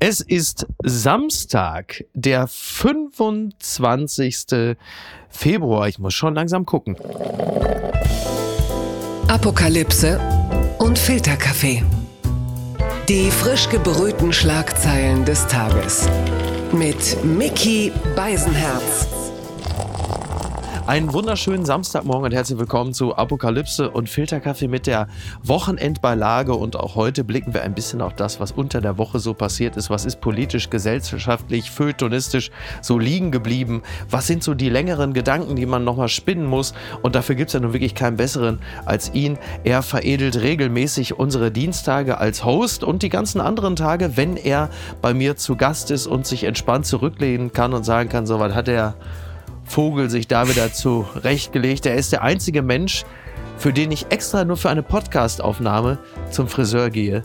Es ist Samstag, der 25. Februar. Ich muss schon langsam gucken. Apokalypse und Filterkaffee. Die frisch gebrühten Schlagzeilen des Tages. Mit Mickey Beisenherz. Einen wunderschönen Samstagmorgen und herzlich willkommen zu Apokalypse und Filterkaffee mit der Wochenendbeilage. Und auch heute blicken wir ein bisschen auf das, was unter der Woche so passiert ist. Was ist politisch, gesellschaftlich, feuilletonistisch so liegen geblieben? Was sind so die längeren Gedanken, die man nochmal spinnen muss? Und dafür gibt es ja nun wirklich keinen besseren als ihn. Er veredelt regelmäßig unsere Dienstage als Host und die ganzen anderen Tage, wenn er bei mir zu Gast ist und sich entspannt zurücklehnen kann und sagen kann, so was hat er Vogel sich da wieder zurechtgelegt. Er ist der einzige Mensch, für den ich extra nur für eine Podcastaufnahme zum Friseur gehe.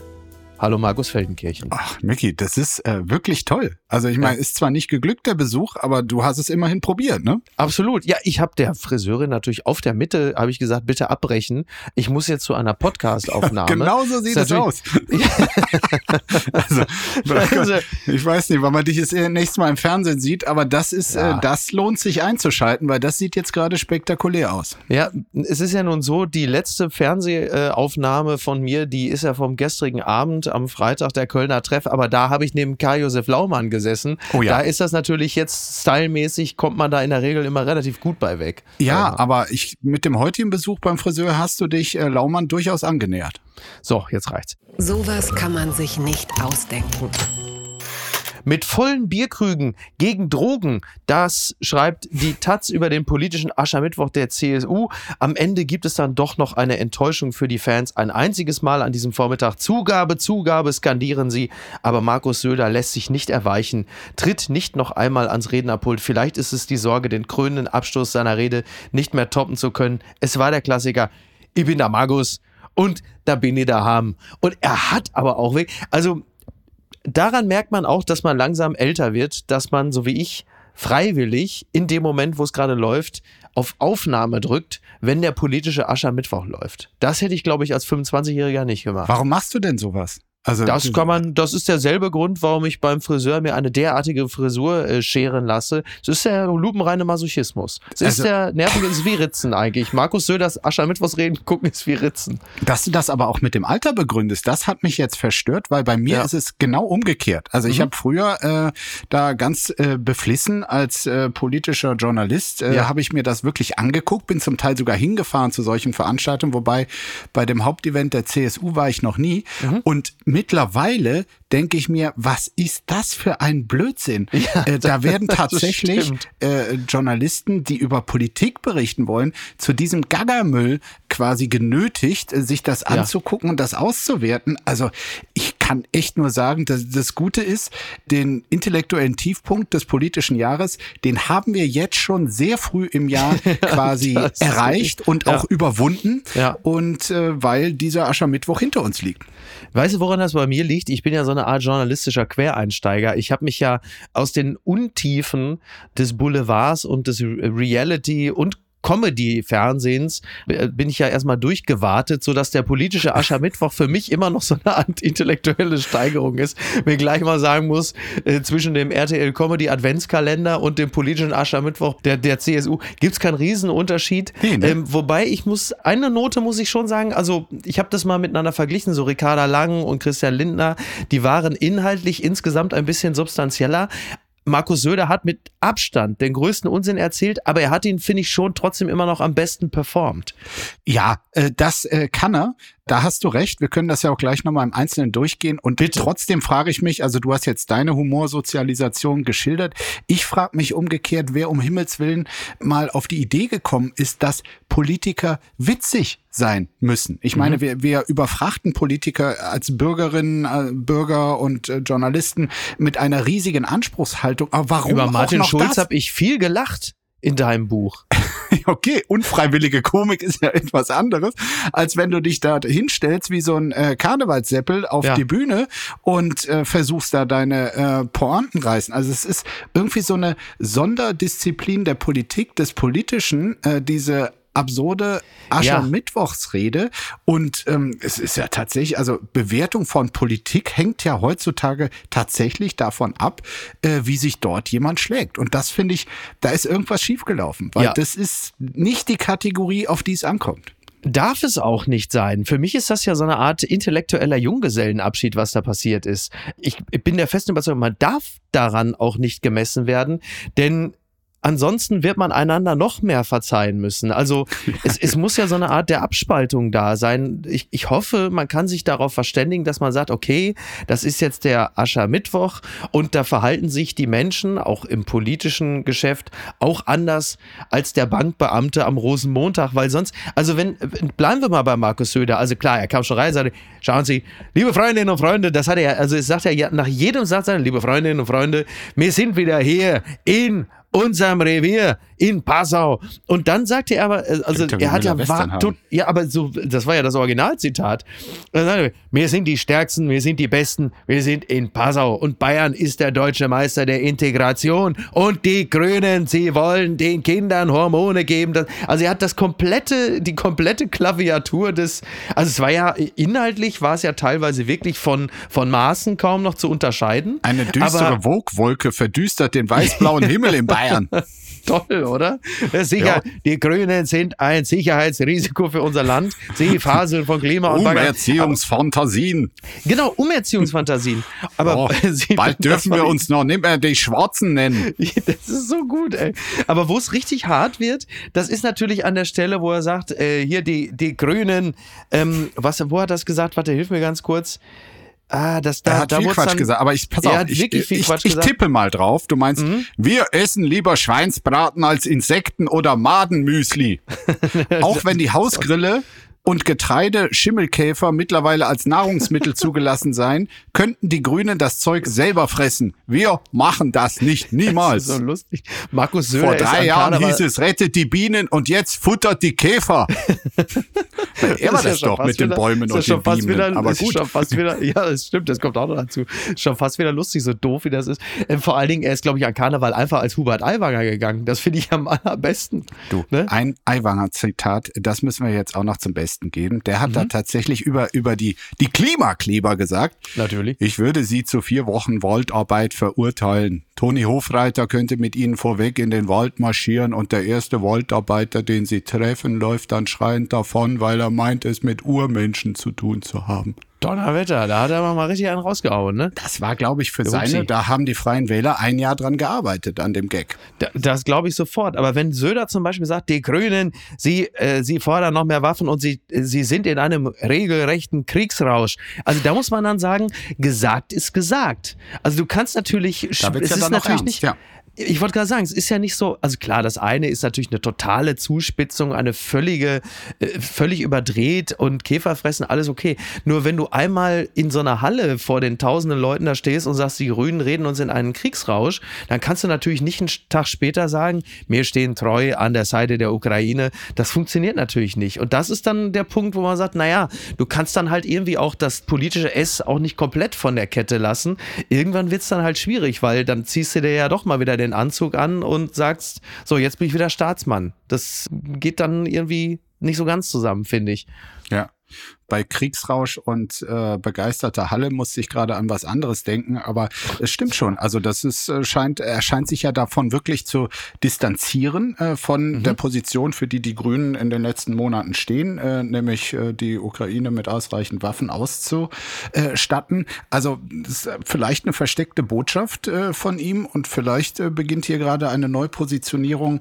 Hallo Markus Feldenkirchen. Ach, Micky, das ist äh, wirklich toll. Also ich meine, ist zwar nicht geglückt der Besuch, aber du hast es immerhin probiert, ne? Absolut. Ja, ich habe der Friseurin natürlich auf der Mitte, habe ich gesagt, bitte abbrechen. Ich muss jetzt zu einer Podcast-Aufnahme. genau so sieht es aus. also, also, ich weiß nicht, weil man dich jetzt nächstes Mal im Fernsehen sieht, aber das ist, äh, ja. äh, das lohnt sich einzuschalten, weil das sieht jetzt gerade spektakulär aus. Ja, es ist ja nun so, die letzte Fernsehaufnahme von mir, die ist ja vom gestrigen Abend am Freitag der Kölner Treff, aber da habe ich neben Karl-Josef Laumann gesessen. Oh ja. Da ist das natürlich jetzt stylmäßig, kommt man da in der Regel immer relativ gut bei weg. Ja, ähm. aber ich, mit dem heutigen Besuch beim Friseur hast du dich äh, Laumann durchaus angenähert. So, jetzt reicht's. Sowas kann man sich nicht ausdenken mit vollen Bierkrügen gegen Drogen. Das schreibt die Taz über den politischen Aschermittwoch der CSU. Am Ende gibt es dann doch noch eine Enttäuschung für die Fans. Ein einziges Mal an diesem Vormittag Zugabe, Zugabe skandieren sie. Aber Markus Söder lässt sich nicht erweichen, tritt nicht noch einmal ans Rednerpult. Vielleicht ist es die Sorge, den krönenden Abstoß seiner Rede nicht mehr toppen zu können. Es war der Klassiker. Ich bin der Markus und da bin ich daheim. Und er hat aber auch weg, also daran merkt man auch, dass man langsam älter wird, dass man, so wie ich, freiwillig in dem Moment, wo es gerade läuft, auf Aufnahme drückt, wenn der politische Aschermittwoch läuft. Das hätte ich, glaube ich, als 25-Jähriger nicht gemacht. Warum machst du denn sowas? Also das kann man, das ist derselbe Grund, warum ich beim Friseur mir eine derartige Frisur äh, scheren lasse. Es ist der lupenreine Masochismus. Es also, ist der nervige, ist wie Ritzen eigentlich. Markus Söders Aschermittwochs reden, gucken ist wie Ritzen. Dass du das aber auch mit dem Alter begründest, das hat mich jetzt verstört, weil bei mir ja. ist es genau umgekehrt. Also ich mhm. habe früher äh, da ganz äh, beflissen als äh, politischer Journalist, äh, ja. habe ich mir das wirklich angeguckt, bin zum Teil sogar hingefahren zu solchen Veranstaltungen, wobei bei dem Hauptevent der CSU war ich noch nie. Mhm. Und mittlerweile denke ich mir, was ist das für ein Blödsinn? Ja, äh, da werden tatsächlich äh, Journalisten, die über Politik berichten wollen, zu diesem Gaggermüll quasi genötigt, äh, sich das ja. anzugucken und das auszuwerten. Also ich kann echt nur sagen, dass das Gute ist, den intellektuellen Tiefpunkt des politischen Jahres, den haben wir jetzt schon sehr früh im Jahr quasi erreicht und ja. auch überwunden. Und äh, weil dieser Aschermittwoch hinter uns liegt. Weißt du, woran das bei mir liegt? Ich bin ja so eine Art journalistischer Quereinsteiger. Ich habe mich ja aus den Untiefen des Boulevards und des Reality und Comedy-Fernsehens äh, bin ich ja erstmal durchgewartet, sodass der politische Aschermittwoch für mich immer noch so eine Art intellektuelle Steigerung ist. Mir gleich mal sagen muss, äh, zwischen dem RTL Comedy Adventskalender und dem politischen Aschermittwoch der, der CSU gibt es keinen Riesenunterschied. Nee, ne? ähm, wobei ich muss, eine Note muss ich schon sagen, also ich habe das mal miteinander verglichen, so Ricarda Lang und Christian Lindner, die waren inhaltlich insgesamt ein bisschen substanzieller, Markus Söder hat mit Abstand den größten Unsinn erzählt, aber er hat ihn, finde ich, schon trotzdem immer noch am besten performt. Ja, äh, das äh, kann er. Da hast du recht. Wir können das ja auch gleich nochmal im Einzelnen durchgehen. Und Bitte. trotzdem frage ich mich, also du hast jetzt deine Humorsozialisation geschildert. Ich frage mich umgekehrt, wer um Himmels Willen mal auf die Idee gekommen ist, dass Politiker witzig sein müssen. Ich meine, mhm. wir, wir überfrachten Politiker als Bürgerinnen, äh, Bürger und äh, Journalisten mit einer riesigen Anspruchshaltung. Aber warum? Über Martin Schulz habe ich viel gelacht in deinem Buch. okay, unfreiwillige Komik ist ja etwas anderes, als wenn du dich da hinstellst wie so ein äh, Karnevalsseppel auf ja. die Bühne und äh, versuchst da deine äh, Pointen reißen. Also es ist irgendwie so eine Sonderdisziplin der Politik, des Politischen, äh, diese absurde Aschermittwochsrede. Und ähm, es ist ja tatsächlich, also Bewertung von Politik hängt ja heutzutage tatsächlich davon ab, äh, wie sich dort jemand schlägt. Und das finde ich, da ist irgendwas schiefgelaufen, weil ja. das ist nicht die Kategorie, auf die es ankommt. Darf es auch nicht sein. Für mich ist das ja so eine Art intellektueller Junggesellenabschied, was da passiert ist. Ich bin der festen Überzeugung, man darf daran auch nicht gemessen werden, denn Ansonsten wird man einander noch mehr verzeihen müssen. Also es, es muss ja so eine Art der Abspaltung da sein. Ich, ich hoffe, man kann sich darauf verständigen, dass man sagt, okay, das ist jetzt der Aschermittwoch und da verhalten sich die Menschen, auch im politischen Geschäft, auch anders als der Bankbeamte am Rosenmontag, weil sonst, also wenn, bleiben wir mal bei Markus Söder, also klar, er kam schon rein sagte, schauen Sie, liebe Freundinnen und Freunde, das hat er, also es sagt er ja nach jedem Satz, liebe Freundinnen und Freunde, wir sind wieder hier in unserem Revier in Passau. Und dann sagte er aber, äh, also er hat ja, war, ja, aber so, das war ja das Originalzitat. Wir sind die Stärksten, wir sind die Besten, wir sind in Passau und Bayern ist der deutsche Meister der Integration und die Grünen, sie wollen den Kindern Hormone geben. Also er hat das komplette, die komplette Klaviatur des, also es war ja inhaltlich war es ja teilweise wirklich von, von Maßen kaum noch zu unterscheiden. Eine düstere Wogwolke verdüstert den weißblauen Himmel in Bayern. Toll, oder? Sicher, ja. die Grünen sind ein Sicherheitsrisiko für unser Land. Sie faseln von Klima und Umerziehungsfantasien. Genau, Umerziehungsfantasien. Aber oh, bald dürfen wir uns noch nicht mehr die Schwarzen nennen. Das ist so gut, ey. Aber wo es richtig hart wird, das ist natürlich an der Stelle, wo er sagt, äh, hier die, die Grünen, ähm, was, wo hat das gesagt? Warte, hilf mir ganz kurz. Ah, das da, er hat da viel Quatsch dann, gesagt, aber ich pass auf, ich, ich, ich, ich, tippe mal drauf. Du meinst, mhm. wir essen lieber Schweinsbraten als Insekten oder Madenmüsli. Auch wenn die Hausgrille und Getreide, Schimmelkäfer mittlerweile als Nahrungsmittel zugelassen sein, könnten die Grünen das Zeug selber fressen. Wir machen das nicht, niemals. Das ist so lustig. Markus Söder Vor drei Jahren hieß es, rettet die Bienen und jetzt futtert die Käfer. er war das, das doch mit wieder, den Bäumen und den Bienen. Wieder, Aber gut. Schon fast wieder, ja, das stimmt, das kommt auch noch dazu. Schon fast wieder lustig, so doof wie das ist. Ähm, vor allen Dingen, er ist, glaube ich, an Karneval einfach als Hubert Aiwanger gegangen. Das finde ich am allerbesten. Du, ne? ein Aiwanger-Zitat, das müssen wir jetzt auch noch zum Besten Westen geben. Der hat mhm. da tatsächlich über, über die, die Klimakleber gesagt. Natürlich. Ich würde sie zu vier Wochen Waldarbeit verurteilen. Toni Hofreiter könnte mit ihnen vorweg in den Wald marschieren und der erste Waldarbeiter, den sie treffen, läuft dann schreiend davon, weil er meint, es mit Urmenschen zu tun zu haben. Donnerwetter, da hat er aber mal richtig einen rausgehauen, ne? Das war, glaube ich, für seine, da haben die Freien Wähler ein Jahr dran gearbeitet, an dem Gag. Da, das glaube ich sofort. Aber wenn Söder zum Beispiel sagt, die Grünen, sie, äh, sie fordern noch mehr Waffen und sie, sie sind in einem regelrechten Kriegsrausch. Also da muss man dann sagen, gesagt ist gesagt. Also du kannst natürlich, da es ja ist natürlich ernst, nicht, ja ich wollte gerade sagen, es ist ja nicht so, also klar, das eine ist natürlich eine totale Zuspitzung, eine völlige, äh, völlig überdreht und Käferfressen, alles okay. Nur wenn du einmal in so einer Halle vor den tausenden Leuten da stehst und sagst, die Grünen reden uns in einen Kriegsrausch, dann kannst du natürlich nicht einen Tag später sagen, wir stehen treu an der Seite der Ukraine. Das funktioniert natürlich nicht. Und das ist dann der Punkt, wo man sagt, naja, du kannst dann halt irgendwie auch das politische S auch nicht komplett von der Kette lassen. Irgendwann wird es dann halt schwierig, weil dann ziehst du dir ja doch mal wieder den den Anzug an und sagst, so, jetzt bin ich wieder Staatsmann. Das geht dann irgendwie nicht so ganz zusammen, finde ich. Ja bei Kriegsrausch und äh, begeisterter Halle musste ich gerade an was anderes denken, aber es stimmt schon. Also das ist äh, scheint er scheint sich ja davon wirklich zu distanzieren äh, von mhm. der Position, für die die Grünen in den letzten Monaten stehen, äh, nämlich äh, die Ukraine mit ausreichend Waffen auszustatten. Also das ist vielleicht eine versteckte Botschaft äh, von ihm und vielleicht äh, beginnt hier gerade eine Neupositionierung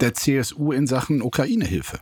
der CSU in Sachen Ukraine-Hilfe.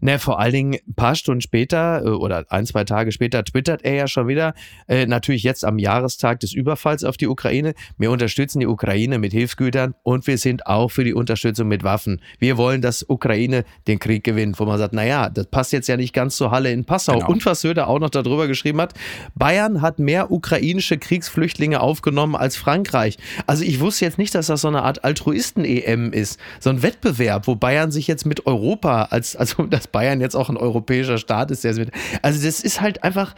Ne, vor allen Dingen ein paar Stunden später äh, oder ein, zwei Tage später twittert er ja schon wieder, äh, natürlich jetzt am Jahrestag des Überfalls auf die Ukraine, wir unterstützen die Ukraine mit Hilfsgütern und wir sind auch für die Unterstützung mit Waffen. Wir wollen, dass Ukraine den Krieg gewinnt, wo man sagt, naja, das passt jetzt ja nicht ganz zur Halle in Passau. Genau. Und was Söder auch noch darüber geschrieben hat, Bayern hat mehr ukrainische Kriegsflüchtlinge aufgenommen als Frankreich. Also ich wusste jetzt nicht, dass das so eine Art Altruisten-EM ist, so ein Wettbewerb, wo Bayern sich jetzt mit Europa als, also dass Bayern jetzt auch ein europäischer Staat ist. Der also das ist halt einfach,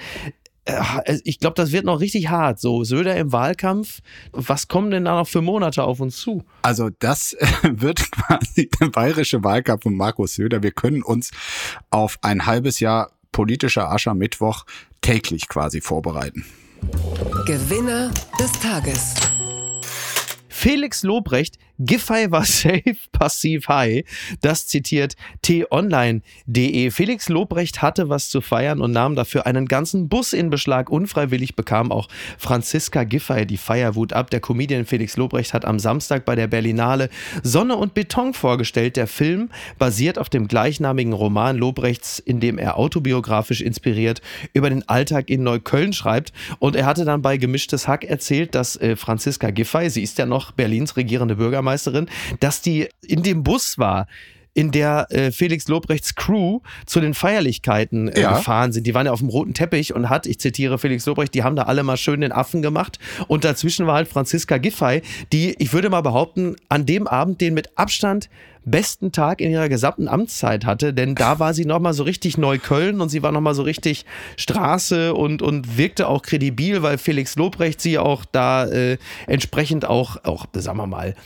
äh, ich glaube, das wird noch richtig hart. So, Söder im Wahlkampf. Was kommen denn da noch für Monate auf uns zu? Also, das wird quasi der bayerische Wahlkampf von Markus Söder. Wir können uns auf ein halbes Jahr politischer Aschermittwoch täglich quasi vorbereiten. Gewinner des Tages. Felix Lobrecht Giffey war safe, passiv high. Das zitiert t-online.de. Felix Lobrecht hatte was zu feiern und nahm dafür einen ganzen Bus in Beschlag. Unfreiwillig bekam auch Franziska Giffey die Feierwut ab. Der Comedian Felix Lobrecht hat am Samstag bei der Berlinale Sonne und Beton vorgestellt. Der Film basiert auf dem gleichnamigen Roman Lobrechts, in dem er autobiografisch inspiriert über den Alltag in Neukölln schreibt. Und er hatte dann bei Gemischtes Hack erzählt, dass äh, Franziska Giffey, sie ist ja noch Berlins regierende Bürgermeisterin, Bürgermeisterin, dass die in dem Bus war in der äh, Felix Lobrechts Crew zu den Feierlichkeiten äh, ja. gefahren sind. Die waren ja auf dem roten Teppich und hat, ich zitiere Felix Lobrecht, die haben da alle mal schön den Affen gemacht. Und dazwischen war halt Franziska Giffey, die, ich würde mal behaupten, an dem Abend den mit Abstand besten Tag in ihrer gesamten Amtszeit hatte, denn da war sie nochmal so richtig Neukölln und sie war nochmal so richtig Straße und, und wirkte auch kredibil, weil Felix Lobrecht sie auch da äh, entsprechend auch, auch, sagen wir mal,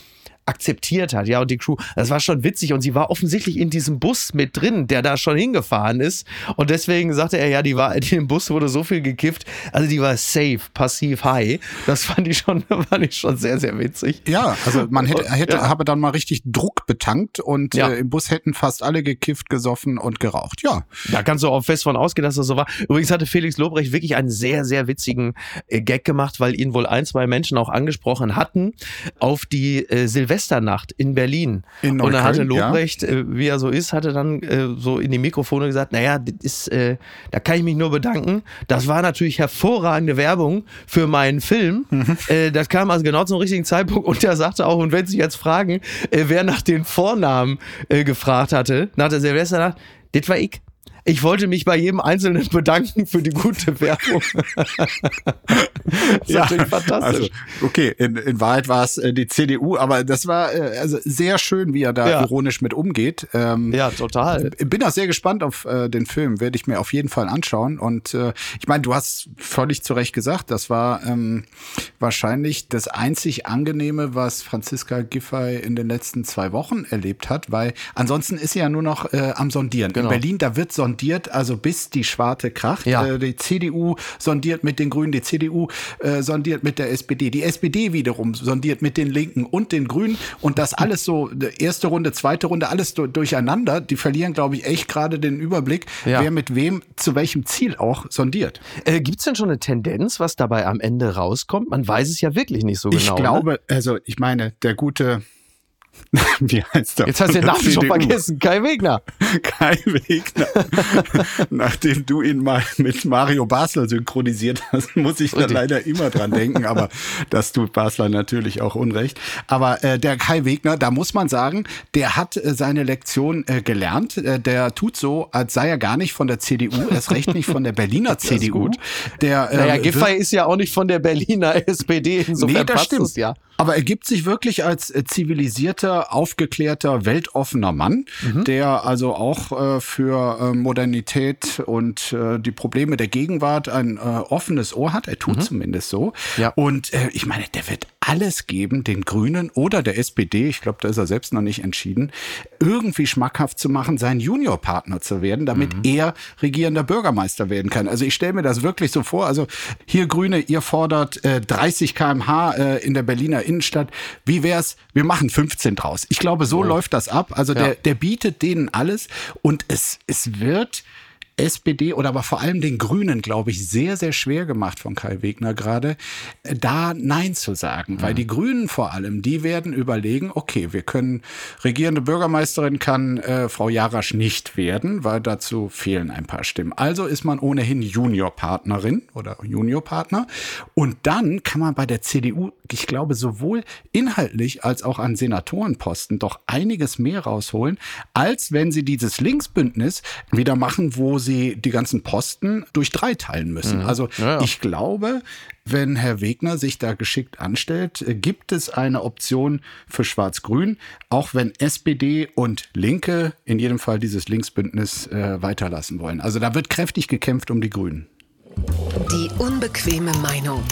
akzeptiert hat, ja, und die Crew, das war schon witzig und sie war offensichtlich in diesem Bus mit drin, der da schon hingefahren ist und deswegen sagte er, ja, die war, in dem Bus wurde so viel gekifft, also die war safe, passiv high, das fand ich schon, fand ich schon sehr, sehr witzig. Ja, also man hätte, hätte, ja. habe dann mal richtig Druck betankt und ja. äh, im Bus hätten fast alle gekifft, gesoffen und geraucht, ja. Da kannst du auch fest von ausgehen, dass das so war. Übrigens hatte Felix Lobrecht wirklich einen sehr, sehr witzigen äh, Gag gemacht, weil ihn wohl ein, zwei Menschen auch angesprochen hatten auf die äh, Silvester Silvesternacht in Berlin. In und dann hatte Lobrecht, ja. äh, wie er so ist, hatte dann äh, so in die Mikrofone gesagt, naja, das ist, äh, da kann ich mich nur bedanken. Das war natürlich hervorragende Werbung für meinen Film. Mhm. Äh, das kam also genau zum richtigen Zeitpunkt und er sagte auch, und wenn Sie jetzt fragen, äh, wer nach den Vornamen äh, gefragt hatte, nach der Silvesternacht, das war ich. Ich wollte mich bei jedem Einzelnen bedanken für die gute Werbung. das ist ja, natürlich fantastisch. Also, okay, in, in Wahrheit war es äh, die CDU, aber das war äh, also sehr schön, wie er da ja. ironisch mit umgeht. Ähm, ja, total. Bin auch sehr gespannt auf äh, den Film, werde ich mir auf jeden Fall anschauen. Und äh, ich meine, du hast völlig zu Recht gesagt, das war ähm, wahrscheinlich das einzig Angenehme, was Franziska Giffey in den letzten zwei Wochen erlebt hat, weil ansonsten ist sie ja nur noch äh, am Sondieren. Genau. In Berlin, da wird sondiert sondiert, also bis die Schwarte kracht. Ja. Äh, die CDU sondiert mit den Grünen, die CDU äh, sondiert mit der SPD, die SPD wiederum sondiert mit den Linken und den Grünen und das alles so, erste Runde, zweite Runde, alles durcheinander. Die verlieren, glaube ich, echt gerade den Überblick, ja. wer mit wem zu welchem Ziel auch sondiert. Äh, Gibt es denn schon eine Tendenz, was dabei am Ende rauskommt? Man weiß es ja wirklich nicht so genau. Ich glaube, ne? also ich meine, der gute Wie heißt der? Jetzt hast du den Namen CDU. schon vergessen. Kai Wegner. Kai Wegner. Nachdem du ihn mal mit Mario Basler synchronisiert hast, muss ich da leider immer dran denken, aber das tut Basler natürlich auch unrecht. Aber äh, der Kai Wegner, da muss man sagen, der hat äh, seine Lektion äh, gelernt. Äh, der tut so, als sei er gar nicht von der CDU, erst recht nicht von der Berliner CDU. Der, äh, naja, Giffey ist ja auch nicht von der Berliner SPD, insofern nee, das stimmt. Ja. Aber er gibt sich wirklich als äh, zivilisierter, aufgeklärter, weltoffener Mann, mhm. der also auch äh, für äh, Modernität und äh, die Probleme der Gegenwart ein äh, offenes Ohr hat. Er tut mhm. zumindest so. Ja. Und äh, ich meine, der wird alles geben, den Grünen oder der SPD, ich glaube, da ist er selbst noch nicht entschieden, irgendwie schmackhaft zu machen, sein Juniorpartner zu werden, damit mhm. er regierender Bürgermeister werden kann. Also ich stelle mir das wirklich so vor. Also hier Grüne, ihr fordert äh, 30 kmh in der Berliner Innenstadt. Wie wär's? Wir machen 15 draus. Ich glaube, so oh. läuft das ab. Also ja. der, der bietet denen alles und es, es wird SPD oder aber vor allem den Grünen, glaube ich, sehr, sehr schwer gemacht von Kai Wegner gerade, da Nein zu sagen. Mhm. Weil die Grünen vor allem, die werden überlegen, okay, wir können, regierende Bürgermeisterin kann äh, Frau Jarasch nicht werden, weil dazu fehlen ein paar Stimmen. Also ist man ohnehin Juniorpartnerin oder Juniorpartner. Und dann kann man bei der CDU, ich glaube, sowohl inhaltlich als auch an Senatorenposten doch einiges mehr rausholen, als wenn sie dieses Linksbündnis wieder machen, wo sie die ganzen Posten durch drei teilen müssen. Mhm. Also ja, ja. ich glaube, wenn Herr Wegner sich da geschickt anstellt, äh, gibt es eine Option für Schwarz-Grün, auch wenn SPD und Linke in jedem Fall dieses Linksbündnis äh, weiterlassen wollen. Also da wird kräftig gekämpft um die Grünen. Die unbequeme Meinung.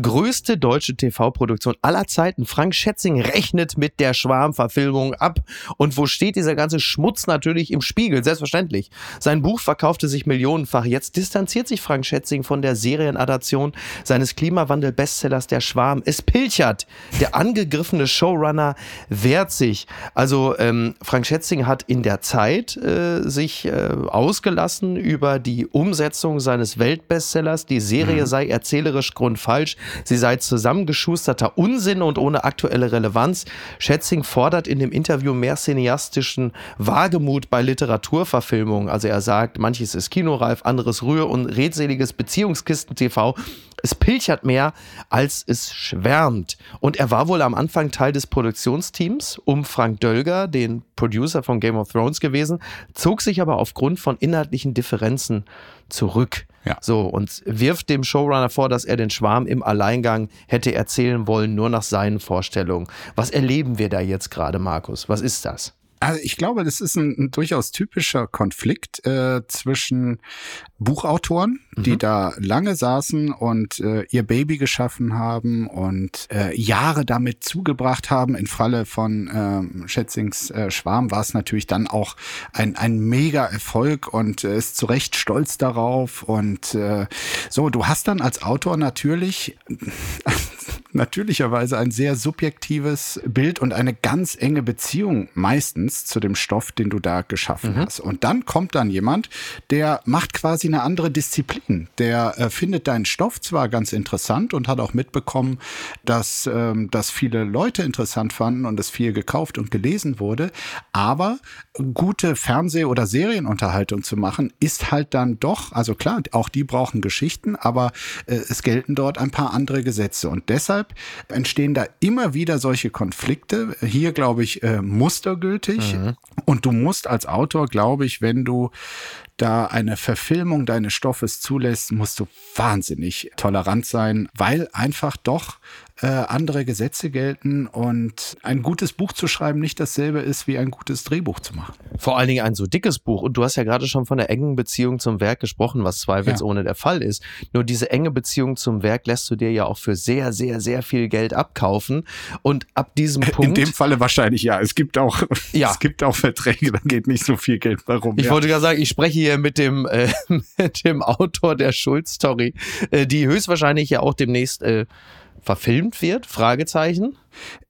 Größte deutsche TV-Produktion aller Zeiten. Frank Schätzing rechnet mit der Schwarm-Verfilmung ab. Und wo steht dieser ganze Schmutz natürlich im Spiegel? Selbstverständlich. Sein Buch verkaufte sich millionenfach. Jetzt distanziert sich Frank Schätzing von der Serienadaption seines Klimawandel-Bestsellers Der Schwarm. Es pilchert. Der angegriffene Showrunner wehrt sich. Also ähm, Frank Schätzing hat in der Zeit äh, sich äh, ausgelassen über die Umsetzung seines Weltbestsellers. Die Serie mhm. sei erzählerisch grundfalsch. Sie sei zusammengeschusterter Unsinn und ohne aktuelle Relevanz. Schätzing fordert in dem Interview mehr cineastischen Wagemut bei Literaturverfilmungen. Also er sagt, manches ist kinoreif, anderes Rühr- und redseliges Beziehungskisten-TV. Es pilchert mehr, als es schwärmt. Und er war wohl am Anfang Teil des Produktionsteams um Frank Dölger, den Producer von Game of Thrones gewesen, zog sich aber aufgrund von inhaltlichen Differenzen zurück. Ja. So, und wirft dem Showrunner vor, dass er den Schwarm im Alleingang hätte erzählen wollen, nur nach seinen Vorstellungen. Was erleben wir da jetzt gerade, Markus? Was ist das? Also ich glaube, das ist ein, ein durchaus typischer Konflikt äh, zwischen Buchautoren, die mhm. da lange saßen und äh, ihr Baby geschaffen haben und äh, Jahre damit zugebracht haben. Im Falle von äh, Schätzings äh, Schwarm war es natürlich dann auch ein, ein mega Erfolg und äh, ist zu Recht stolz darauf. Und äh, so, du hast dann als Autor natürlich natürlicherweise ein sehr subjektives Bild und eine ganz enge Beziehung meistens zu dem Stoff, den du da geschaffen mhm. hast. Und dann kommt dann jemand, der macht quasi eine andere Disziplin. Der äh, findet deinen Stoff zwar ganz interessant und hat auch mitbekommen, dass ähm, das viele Leute interessant fanden und es viel gekauft und gelesen wurde, aber gute Fernseh- oder Serienunterhaltung zu machen, ist halt dann doch, also klar, auch die brauchen Geschichten, aber äh, es gelten dort ein paar andere Gesetze. Und deshalb entstehen da immer wieder solche Konflikte. Hier, glaube ich, äh, mustergültig. Mhm. Und du musst als Autor, glaube ich, wenn du da eine Verfilmung deines Stoffes zulässt, musst du wahnsinnig tolerant sein, weil einfach doch äh, andere Gesetze gelten und ein gutes Buch zu schreiben nicht dasselbe ist, wie ein gutes Drehbuch zu machen. Vor allen Dingen ein so dickes Buch. Und du hast ja gerade schon von der engen Beziehung zum Werk gesprochen, was zweifelsohne ja. der Fall ist. Nur diese enge Beziehung zum Werk lässt du dir ja auch für sehr, sehr, sehr viel Geld abkaufen. Und ab diesem Punkt. In dem Falle wahrscheinlich ja. Es gibt auch, ja. es gibt auch Verträge, da geht nicht so viel Geld warum. Ich ja. wollte gerade sagen, ich spreche hier mit dem, äh, mit dem Autor der Schuld-Story, äh, die höchstwahrscheinlich ja auch demnächst äh, verfilmt wird? Fragezeichen.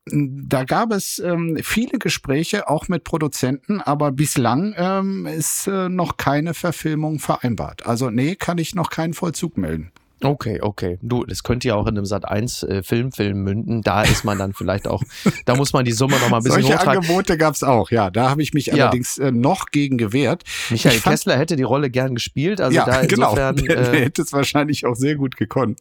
Da gab es ähm, viele Gespräche, auch mit Produzenten, aber bislang ähm, ist äh, noch keine Verfilmung vereinbart. Also nee, kann ich noch keinen Vollzug melden. Okay, okay. Du, das könnte ja auch in einem Sat 1 äh, Filmfilm münden. Da ist man dann vielleicht auch, da muss man die Summe noch mal ein bisschen Solche hochtragen. Angebote gab's auch, ja. Da habe ich mich ja. allerdings äh, noch gegen gewehrt. Michael fand, Kessler hätte die Rolle gern gespielt, also ja, da genau. insofern. Genau. Der, der äh, hätte es wahrscheinlich auch sehr gut gekonnt.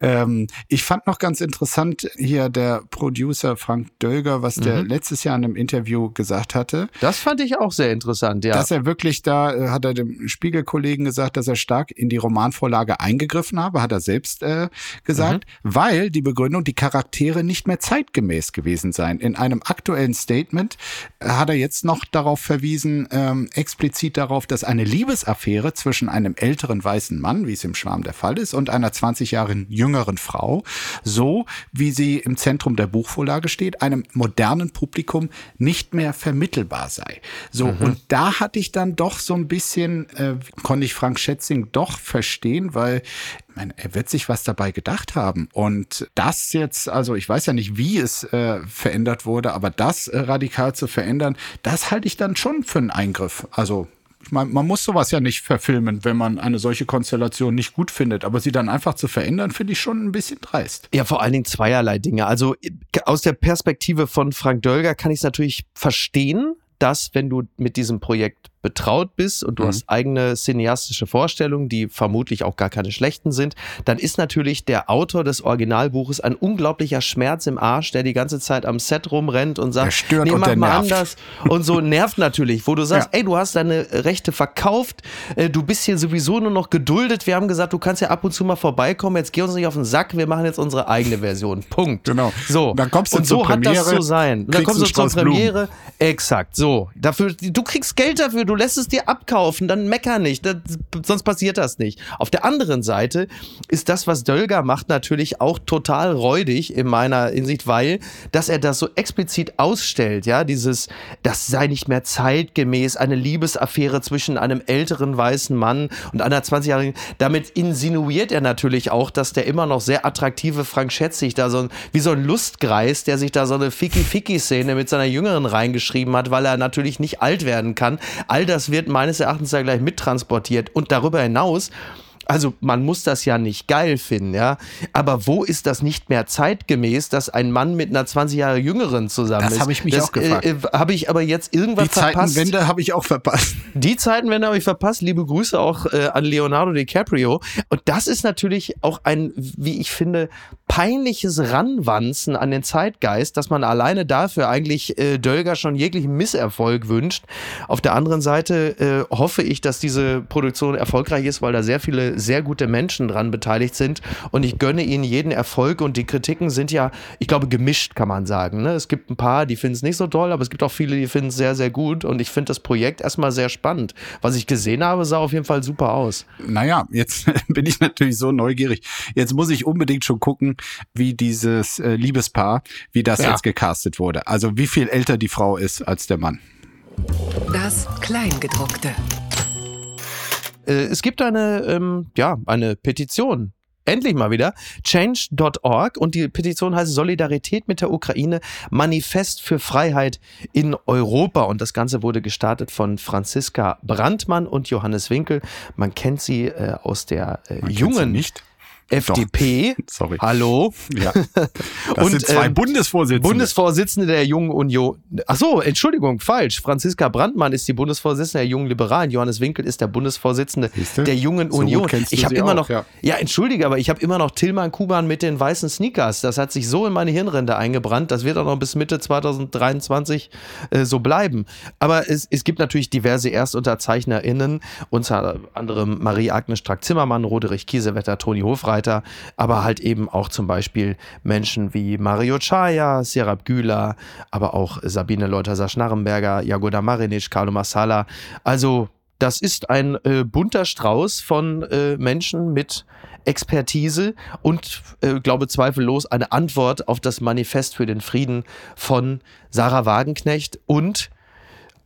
Ähm, ich fand noch ganz interessant hier der Producer Frank Dölger, was der mhm. letztes Jahr in einem Interview gesagt hatte. Das fand ich auch sehr interessant, ja. Dass er wirklich da, äh, hat er dem Spiegelkollegen gesagt, dass er stark in die Romanvorlage eingegriffen habe, hat er selbst äh, gesagt, mhm. weil die Begründung, die Charaktere nicht mehr zeitgemäß gewesen seien. In einem aktuellen Statement äh, hat er jetzt noch darauf verwiesen, ähm, explizit darauf, dass eine Liebesaffäre zwischen einem älteren weißen Mann, wie es im Schwarm der Fall ist, und einer 20 Jahre jüngeren Frau, so wie sie im Zentrum der Buchvorlage steht, einem modernen Publikum nicht mehr vermittelbar sei. So, mhm. und da hatte ich dann doch so ein bisschen, äh, konnte ich Frank Schätzing doch verstehen, weil meine, er wird sich was dabei gedacht haben. Und das jetzt, also ich weiß ja nicht, wie es äh, verändert wurde, aber das äh, radikal zu verändern, das halte ich dann schon für einen Eingriff. Also man, man muss sowas ja nicht verfilmen, wenn man eine solche Konstellation nicht gut findet. Aber sie dann einfach zu verändern, finde ich schon ein bisschen dreist. Ja, vor allen Dingen zweierlei Dinge. Also aus der Perspektive von Frank Dölger kann ich es natürlich verstehen, dass wenn du mit diesem Projekt betraut bist und du mhm. hast eigene cineastische Vorstellungen, die vermutlich auch gar keine schlechten sind, dann ist natürlich der Autor des Originalbuches ein unglaublicher Schmerz im Arsch, der die ganze Zeit am Set rumrennt und sagt, nee, mach mal nervt. anders. Und so nervt natürlich, wo du sagst, ja. ey, du hast deine Rechte verkauft, äh, du bist hier sowieso nur noch geduldet. Wir haben gesagt, du kannst ja ab und zu mal vorbeikommen, jetzt geh uns nicht auf den Sack, wir machen jetzt unsere eigene Version. Punkt. Genau. So. Dann kommst du und so Premiere, hat das zu sein. Und dann kommst du zur Premiere. Blumen. Exakt. So. So, dafür, du kriegst Geld dafür, du lässt es dir abkaufen, dann mecker nicht, das, sonst passiert das nicht. Auf der anderen Seite ist das, was Dölger macht, natürlich auch total räudig in meiner Hinsicht, weil, dass er das so explizit ausstellt, ja, dieses, das sei nicht mehr zeitgemäß, eine Liebesaffäre zwischen einem älteren weißen Mann und einer 20-jährigen, damit insinuiert er natürlich auch, dass der immer noch sehr attraktive Frank Schätzig da so wie so ein Lustgreis, der sich da so eine Ficky-Ficky-Szene mit seiner Jüngeren reingeschrieben hat, weil er natürlich nicht alt werden kann. All das wird meines Erachtens da gleich mittransportiert. Und darüber hinaus also man muss das ja nicht geil finden, ja. Aber wo ist das nicht mehr zeitgemäß, dass ein Mann mit einer 20 Jahre Jüngeren zusammen das ist? Das habe ich mich das, auch gefragt. Äh, äh, habe ich aber jetzt irgendwas Die verpasst? Die Zeitenwende habe ich auch verpasst. Die Zeitenwende habe ich verpasst. Liebe Grüße auch äh, an Leonardo DiCaprio. Und das ist natürlich auch ein, wie ich finde, peinliches Ranwanzen an den Zeitgeist, dass man alleine dafür eigentlich äh, Dölger schon jeglichen Misserfolg wünscht. Auf der anderen Seite äh, hoffe ich, dass diese Produktion erfolgreich ist, weil da sehr viele sehr gute Menschen dran beteiligt sind. Und ich gönne ihnen jeden Erfolg. Und die Kritiken sind ja, ich glaube, gemischt, kann man sagen. Ne? Es gibt ein paar, die finden es nicht so toll, aber es gibt auch viele, die finden es sehr, sehr gut. Und ich finde das Projekt erstmal sehr spannend. Was ich gesehen habe, sah auf jeden Fall super aus. Naja, jetzt bin ich natürlich so neugierig. Jetzt muss ich unbedingt schon gucken, wie dieses äh, Liebespaar, wie das ja. jetzt gecastet wurde. Also wie viel älter die Frau ist als der Mann. Das Kleingedruckte. Äh, es gibt eine, ähm, ja, eine Petition endlich mal wieder, change.org und die Petition heißt Solidarität mit der Ukraine, Manifest für Freiheit in Europa und das Ganze wurde gestartet von Franziska Brandmann und Johannes Winkel. Man kennt sie äh, aus der äh, jungen nicht. FDP. Doch. Sorry. Hallo. Ja. Das und, sind zwei ähm, Bundesvorsitzende. Bundesvorsitzende der Jungen Union. Ach so, Entschuldigung, falsch. Franziska Brandmann ist die Bundesvorsitzende der Jungen Liberalen. Johannes Winkel ist der Bundesvorsitzende Siehste? der Jungen so Union. Ich habe immer auch, noch, ja. ja, entschuldige, aber ich habe immer noch Tillmann Kuban mit den weißen Sneakers. Das hat sich so in meine Hirnrinde eingebrannt. Das wird auch noch bis Mitte 2023 äh, so bleiben. Aber es, es gibt natürlich diverse ErstunterzeichnerInnen, unter anderem Marie-Agnes Strack-Zimmermann, Roderich Kiesewetter, Toni Hofreiter weiter, aber halt eben auch zum Beispiel Menschen wie Mario Chaya, Serap Güler, aber auch Sabine Leuter-Schnarrenberger, Jagoda Marinic, Carlo Massala. Also das ist ein äh, bunter Strauß von äh, Menschen mit Expertise und, äh, glaube zweifellos, eine Antwort auf das Manifest für den Frieden von Sarah Wagenknecht und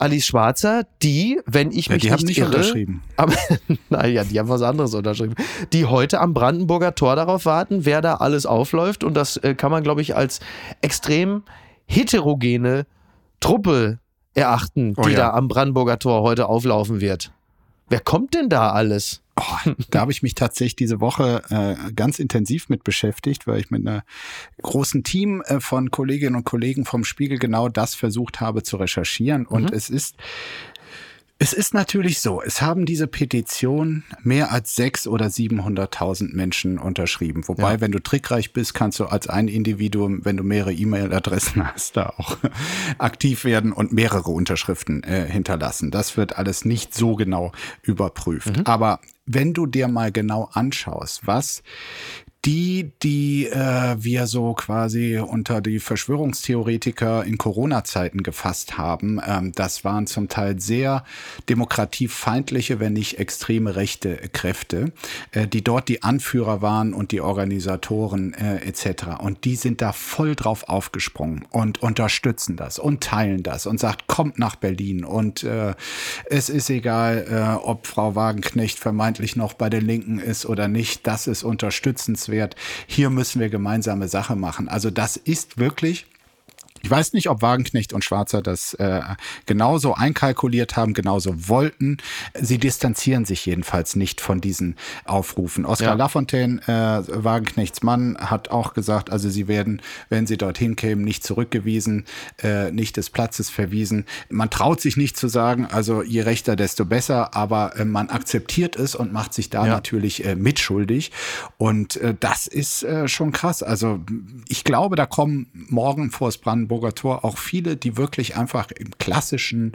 Alice Schwarzer, die, wenn ich mich ja, die nicht, nicht irre, unterschrieben. Aber, naja, die haben was anderes unterschrieben. Die heute am Brandenburger Tor darauf warten, wer da alles aufläuft. Und das äh, kann man, glaube ich, als extrem heterogene Truppe erachten, oh, die ja. da am Brandenburger Tor heute auflaufen wird. Wer kommt denn da alles? Oh, da habe ich mich tatsächlich diese Woche äh, ganz intensiv mit beschäftigt, weil ich mit einem großen Team äh, von Kolleginnen und Kollegen vom Spiegel genau das versucht habe zu recherchieren. Und mhm. es ist es ist natürlich so, es haben diese Petition mehr als sechs oder 700.000 Menschen unterschrieben. Wobei, ja. wenn du trickreich bist, kannst du als ein Individuum, wenn du mehrere E-Mail-Adressen hast, da auch aktiv werden und mehrere Unterschriften äh, hinterlassen. Das wird alles nicht so genau überprüft. Mhm. Aber wenn du dir mal genau anschaust, was die, die äh, wir so quasi unter die Verschwörungstheoretiker in Corona-Zeiten gefasst haben, ähm, das waren zum Teil sehr demokratiefeindliche, wenn nicht extreme rechte Kräfte, äh, die dort die Anführer waren und die Organisatoren äh, etc. Und die sind da voll drauf aufgesprungen und unterstützen das und teilen das und sagt, kommt nach Berlin und äh, es ist egal, äh, ob Frau Wagenknecht vermeintlich noch bei den Linken ist oder nicht, das ist unterstützenswert wert. Hier müssen wir gemeinsame Sache machen. Also das ist wirklich ich weiß nicht, ob Wagenknecht und Schwarzer das äh, genauso einkalkuliert haben, genauso wollten. Sie distanzieren sich jedenfalls nicht von diesen Aufrufen. Oskar ja. Lafontaine, äh, Wagenknechts Mann, hat auch gesagt, also sie werden, wenn sie dorthin kämen, nicht zurückgewiesen, äh, nicht des Platzes verwiesen. Man traut sich nicht zu sagen, also je rechter, desto besser, aber äh, man akzeptiert es und macht sich da ja. natürlich äh, mitschuldig. Und äh, das ist äh, schon krass. Also ich glaube, da kommen morgen vor das Brandenburg Brandenburger Tor auch viele, die wirklich einfach im klassischen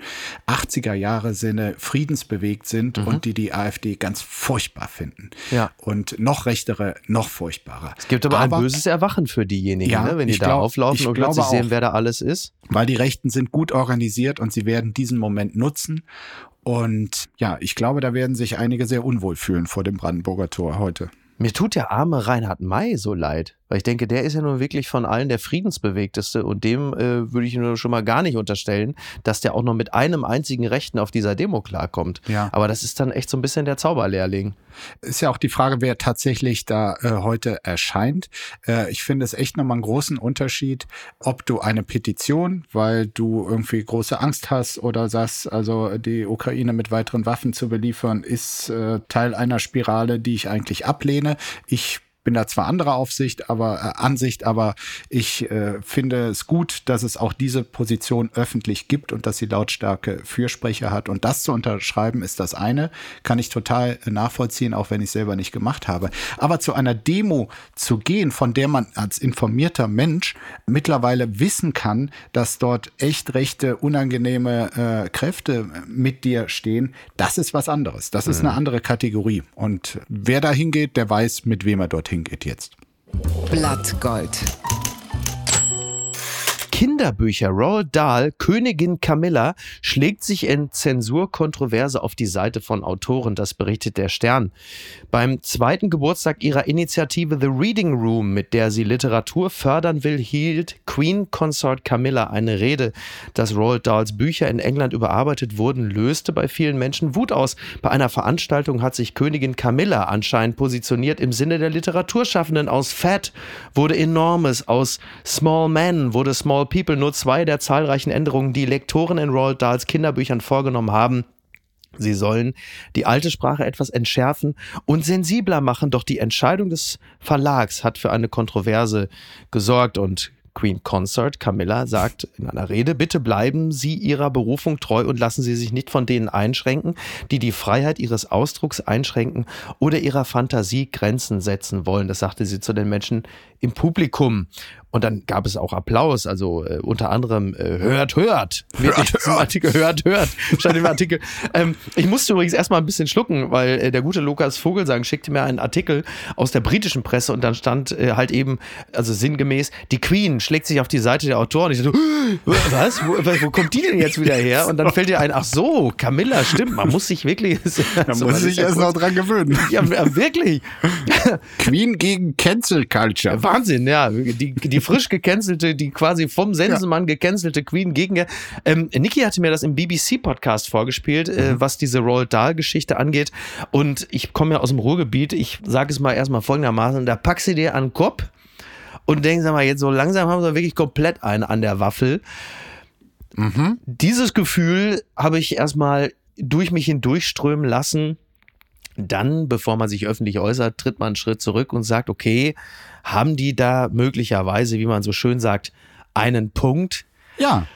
80er Jahre Sinne friedensbewegt sind mhm. und die die AfD ganz furchtbar finden. Ja. Und noch rechtere, noch furchtbarer. Es gibt aber, aber ein böses Erwachen für diejenigen, ja, ne? wenn die da glaub, auflaufen und plötzlich sehen, wer da alles ist. Weil die Rechten sind gut organisiert und sie werden diesen Moment nutzen. Und ja, ich glaube, da werden sich einige sehr unwohl fühlen vor dem Brandenburger Tor heute. Mir tut der arme Reinhard May so leid. Weil ich denke, der ist ja nun wirklich von allen der friedensbewegteste und dem äh, würde ich nur schon mal gar nicht unterstellen, dass der auch noch mit einem einzigen Rechten auf dieser Demo klarkommt. Ja. Aber das ist dann echt so ein bisschen der Zauberlehrling. Ist ja auch die Frage, wer tatsächlich da äh, heute erscheint. Äh, ich finde es echt nochmal einen großen Unterschied, ob du eine Petition, weil du irgendwie große Angst hast oder sagst, also die Ukraine mit weiteren Waffen zu beliefern, ist äh, Teil einer Spirale, die ich eigentlich ablehne. Ich bin da zwar anderer Aufsicht, aber äh, Ansicht, aber ich äh, finde es gut, dass es auch diese Position öffentlich gibt und dass sie lautstarke Fürsprecher hat. Und das zu unterschreiben ist das eine, kann ich total nachvollziehen, auch wenn ich selber nicht gemacht habe. Aber zu einer Demo zu gehen, von der man als informierter Mensch mittlerweile wissen kann, dass dort echt rechte, unangenehme äh, Kräfte mit dir stehen, das ist was anderes. Das ist mhm. eine andere Kategorie. Und wer da hingeht, der weiß, mit wem er dorthin geht jetzt. Blattgold. Kinderbücher. Roald Dahl, Königin Camilla, schlägt sich in Zensurkontroverse auf die Seite von Autoren. Das berichtet der Stern. Beim zweiten Geburtstag ihrer Initiative The Reading Room, mit der sie Literatur fördern will, hielt Queen Consort Camilla eine Rede. Dass Roald Dahls Bücher in England überarbeitet wurden, löste bei vielen Menschen Wut aus. Bei einer Veranstaltung hat sich Königin Camilla anscheinend positioniert im Sinne der Literaturschaffenden. Aus Fat wurde Enormes, aus Small Men wurde Small People nur zwei der zahlreichen Änderungen, die Lektoren in Roald Dahls Kinderbüchern vorgenommen haben. Sie sollen die alte Sprache etwas entschärfen und sensibler machen, doch die Entscheidung des Verlags hat für eine Kontroverse gesorgt und Queen Consort Camilla sagt in einer Rede, bitte bleiben Sie Ihrer Berufung treu und lassen Sie sich nicht von denen einschränken, die die Freiheit Ihres Ausdrucks einschränken oder Ihrer Fantasie Grenzen setzen wollen. Das sagte sie zu den Menschen im Publikum. Und dann gab es auch Applaus, also äh, unter anderem äh, hört, hört. Hört, hört. Artikel, hört, hört. Stand im Artikel. Ähm, ich musste übrigens erstmal ein bisschen schlucken, weil äh, der gute Lukas Vogelsang schickte mir einen Artikel aus der britischen Presse und dann stand äh, halt eben, also sinngemäß, die Queen schlägt sich auf die Seite der Autoren. Ich so, was? Wo, wo kommt die denn jetzt wieder her? Und dann fällt dir ein, ach so, Camilla, stimmt, man muss sich wirklich. Also, muss sich erst noch dran gewöhnen. Ja, wirklich. Queen gegen Cancel Culture. Wahnsinn, ja. Die, die frisch gecancelte, die quasi vom Sensenmann ja. gecancelte Queen gegen. Ähm, Niki hatte mir das im BBC-Podcast vorgespielt, äh, mhm. was diese Roald Dahl-Geschichte angeht. Und ich komme ja aus dem Ruhrgebiet. Ich sage es mal erstmal folgendermaßen: Da packst du dir an den Kopf und denkst, mal, jetzt so langsam haben wir wirklich komplett einen an der Waffel. Mhm. Dieses Gefühl habe ich erstmal durch mich hindurchströmen lassen. Dann, bevor man sich öffentlich äußert, tritt man einen Schritt zurück und sagt, okay, haben die da möglicherweise, wie man so schön sagt, einen Punkt? Ja.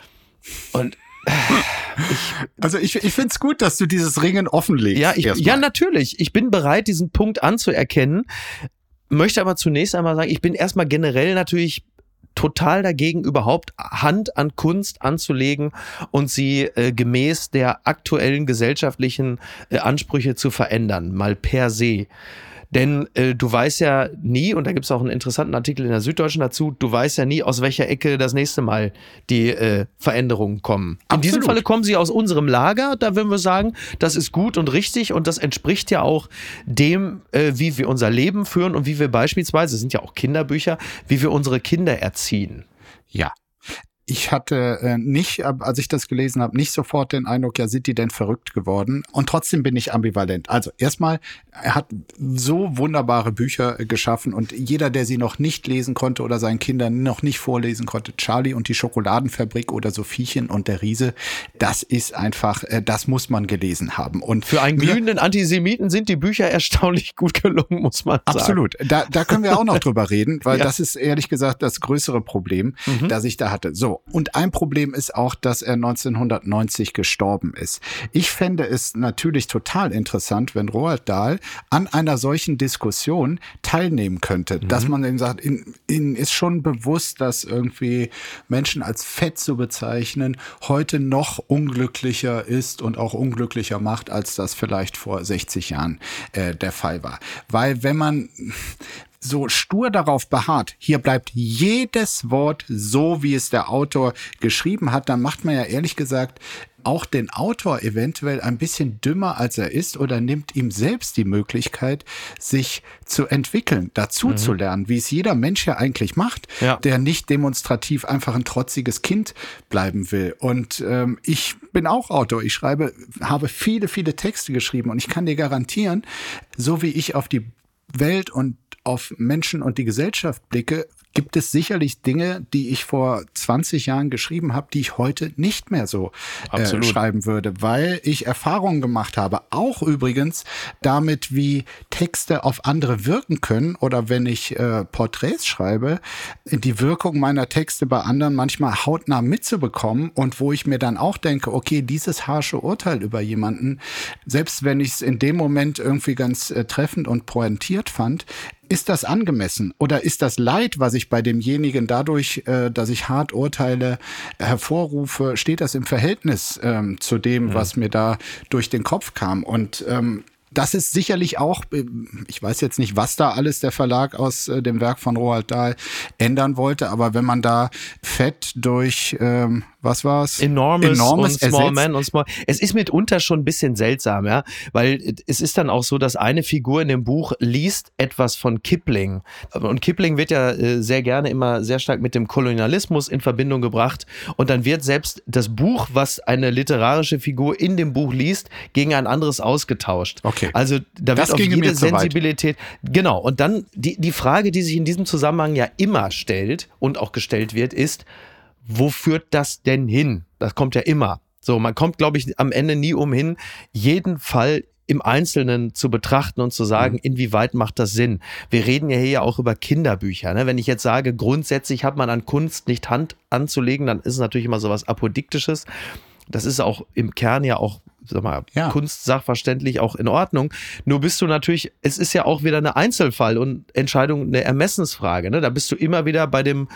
Und ich, also ich, ich finde es gut, dass du dieses Ringen offenlegst. Ja, ich, ja, natürlich. Ich bin bereit, diesen Punkt anzuerkennen. Möchte aber zunächst einmal sagen, ich bin erstmal generell natürlich total dagegen, überhaupt Hand an Kunst anzulegen und sie äh, gemäß der aktuellen gesellschaftlichen äh, Ansprüche zu verändern, mal per se. Denn äh, du weißt ja nie, und da gibt es auch einen interessanten Artikel in der Süddeutschen dazu, du weißt ja nie, aus welcher Ecke das nächste Mal die äh, Veränderungen kommen. Absolut. In diesem Falle kommen sie aus unserem Lager, da würden wir sagen, das ist gut und richtig und das entspricht ja auch dem, äh, wie wir unser Leben führen und wie wir beispielsweise, es sind ja auch Kinderbücher, wie wir unsere Kinder erziehen. Ja, ich hatte äh, nicht, als ich das gelesen habe, nicht sofort den Eindruck, ja, sind die denn verrückt geworden? Und trotzdem bin ich ambivalent. Also erstmal, er hat so wunderbare Bücher äh, geschaffen und jeder, der sie noch nicht lesen konnte oder seinen Kindern noch nicht vorlesen konnte, Charlie und die Schokoladenfabrik oder Sophiechen und der Riese, das ist einfach, äh, das muss man gelesen haben. Und für einen glühenden Antisemiten sind die Bücher erstaunlich gut gelungen, muss man sagen. Absolut. Da, da können wir auch noch drüber reden, weil ja. das ist ehrlich gesagt das größere Problem, mhm. das ich da hatte. So, Und ein Problem ist auch, dass er 1990 gestorben ist. Ich fände es natürlich total interessant, wenn Roald Dahl an einer solchen Diskussion teilnehmen könnte. Mhm. Dass man ihm sagt, ihnen ist schon bewusst, dass irgendwie Menschen als fett zu bezeichnen heute noch unglücklicher ist und auch unglücklicher macht, als das vielleicht vor 60 Jahren äh, der Fall war. Weil wenn man, so stur darauf beharrt, hier bleibt jedes Wort so, wie es der Autor geschrieben hat, dann macht man ja ehrlich gesagt auch den Autor eventuell ein bisschen dümmer, als er ist, oder nimmt ihm selbst die Möglichkeit, sich zu entwickeln, dazu mhm. zu lernen, wie es jeder Mensch ja eigentlich macht, ja. der nicht demonstrativ einfach ein trotziges Kind bleiben will. Und ähm, ich bin auch Autor. Ich schreibe, habe viele, viele Texte geschrieben und ich kann dir garantieren, so wie ich auf die Welt und auf Menschen und die Gesellschaft blicke, gibt es sicherlich Dinge, die ich vor 20 Jahren geschrieben habe, die ich heute nicht mehr so äh, schreiben würde, weil ich Erfahrungen gemacht habe. Auch übrigens damit, wie Texte auf andere wirken können oder wenn ich äh, Porträts schreibe, die Wirkung meiner Texte bei anderen manchmal hautnah mitzubekommen und wo ich mir dann auch denke, okay, dieses harsche Urteil über jemanden, selbst wenn ich es in dem Moment irgendwie ganz äh, treffend und pointiert fand, ist das angemessen oder ist das Leid, was ich bei demjenigen dadurch, äh, dass ich hart urteile, hervorrufe, steht das im Verhältnis ähm, zu dem, mhm. was mir da durch den Kopf kam? Und ähm, das ist sicherlich auch, äh, ich weiß jetzt nicht, was da alles der Verlag aus äh, dem Werk von Roald Dahl ändern wollte, aber wenn man da Fett durch, ähm, was war's? Enormous, Enormous und Small Man und Small. Es ist mitunter schon ein bisschen seltsam, ja, weil es ist dann auch so, dass eine Figur in dem Buch liest etwas von Kipling. Und Kipling wird ja äh, sehr gerne immer sehr stark mit dem Kolonialismus in Verbindung gebracht. Und dann wird selbst das Buch, was eine literarische Figur in dem Buch liest, gegen ein anderes ausgetauscht. Okay. Also da wird das auf jede Sensibilität. Genau. Und dann die, die Frage, die sich in diesem Zusammenhang ja immer stellt und auch gestellt wird, ist, wo führt das denn hin? Das kommt ja immer. So, man kommt, glaube ich, am Ende nie umhin, jeden Fall im Einzelnen zu betrachten und zu sagen, mhm. inwieweit macht das Sinn? Wir reden ja hier ja auch über Kinderbücher. Ne? Wenn ich jetzt sage, grundsätzlich hat man an Kunst nicht Hand anzulegen, dann ist es natürlich immer so was Apodiktisches. Das ist auch im Kern ja auch sag mal, ja. kunstsachverständlich auch in Ordnung. Nur bist du natürlich, es ist ja auch wieder eine Einzelfall und Entscheidung, eine Ermessensfrage. Ne? Da bist du immer wieder bei dem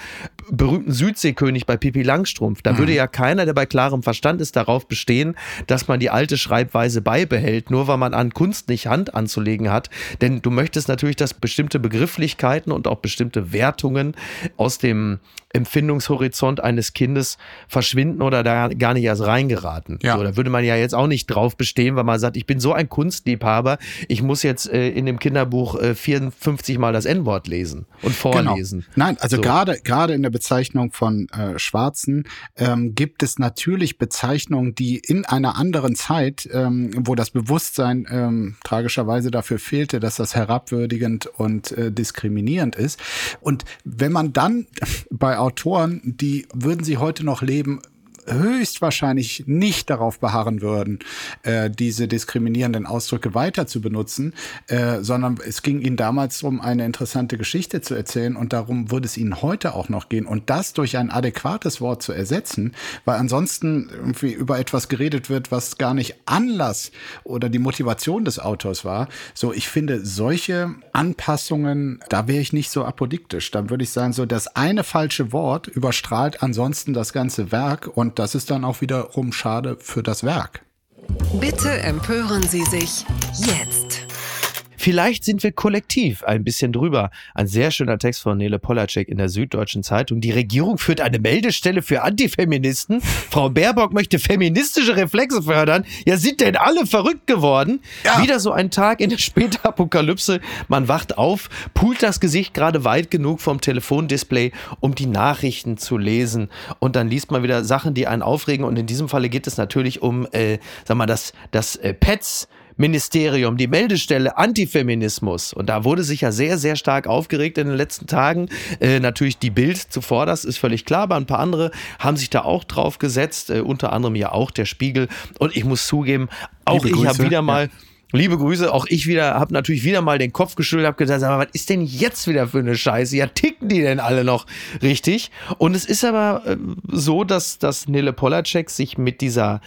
berühmten Südseekönig bei Pippi Langstrumpf. Da mhm. würde ja keiner, der bei klarem Verstand ist, darauf bestehen, dass man die alte Schreibweise beibehält, nur weil man an Kunst nicht Hand anzulegen hat. Denn du möchtest natürlich, dass bestimmte Begrifflichkeiten und auch bestimmte Wertungen aus dem Empfindungshorizont eines Kindes verschwinden oder da gar nicht erst reingeraten. Ja. So, da würde man ja jetzt auch nicht drauf bestehen, weil man sagt, ich bin so ein Kunstliebhaber, ich muss jetzt äh, in dem Kinderbuch äh, 54 Mal das N-Wort lesen und genau. vorlesen. Genau. Nein, also so. gerade gerade in der Bezeichnung von äh, Schwarzen ähm, gibt es natürlich Bezeichnungen, die in einer anderen Zeit, ähm, wo das Bewusstsein ähm, tragischerweise dafür fehlte, dass das herabwürdigend und äh, diskriminierend ist. Und wenn man dann bei Autoren, die würden sie heute noch leben, höchstwahrscheinlich nicht darauf beharren würden, äh, diese diskriminierenden Ausdrücke weiter zu benutzen, äh, sondern es ging ihnen damals darum, eine interessante Geschichte zu erzählen und darum würde es ihnen heute auch noch gehen und das durch ein adäquates Wort zu ersetzen, weil ansonsten irgendwie über etwas geredet wird, was gar nicht Anlass oder die Motivation des Autors war. So, ich finde solche Anpassungen, da wäre ich nicht so apodiktisch. Dann würde ich sagen, so das eine falsche Wort überstrahlt ansonsten das ganze Werk und und das ist dann auch wiederum schade für das Werk. Bitte empören Sie sich jetzt. Vielleicht sind wir kollektiv ein bisschen drüber. Ein sehr schöner Text von Nele Polacek in der Süddeutschen Zeitung. Die Regierung führt eine Meldestelle für Antifeministen. Frau Baerbock möchte feministische Reflexe fördern. Ja, sind denn alle verrückt geworden? Ja. Wieder so ein Tag in der Spätapokalypse. Man wacht auf, pult das Gesicht gerade weit genug vom Telefondisplay, um die Nachrichten zu lesen. Und dann liest man wieder Sachen, die einen aufregen. Und in diesem Falle geht es natürlich um, äh, sag mal, das, das äh, Pets Ministerium, die Meldestelle Antifeminismus. Und da wurde sich ja sehr, sehr stark aufgeregt in den letzten Tagen. Äh, natürlich die Bild zuvor, das ist völlig klar, aber ein paar andere haben sich da auch drauf gesetzt, äh, unter anderem ja auch der Spiegel. Und ich muss zugeben, auch ich habe wieder mal. Ja Liebe Grüße, auch ich wieder, habe natürlich wieder mal den Kopf geschüttelt, habe gesagt, aber was ist denn jetzt wieder für eine Scheiße? Ja, ticken die denn alle noch richtig? Und es ist aber äh, so, dass, dass Nele Polacek sich mit dieser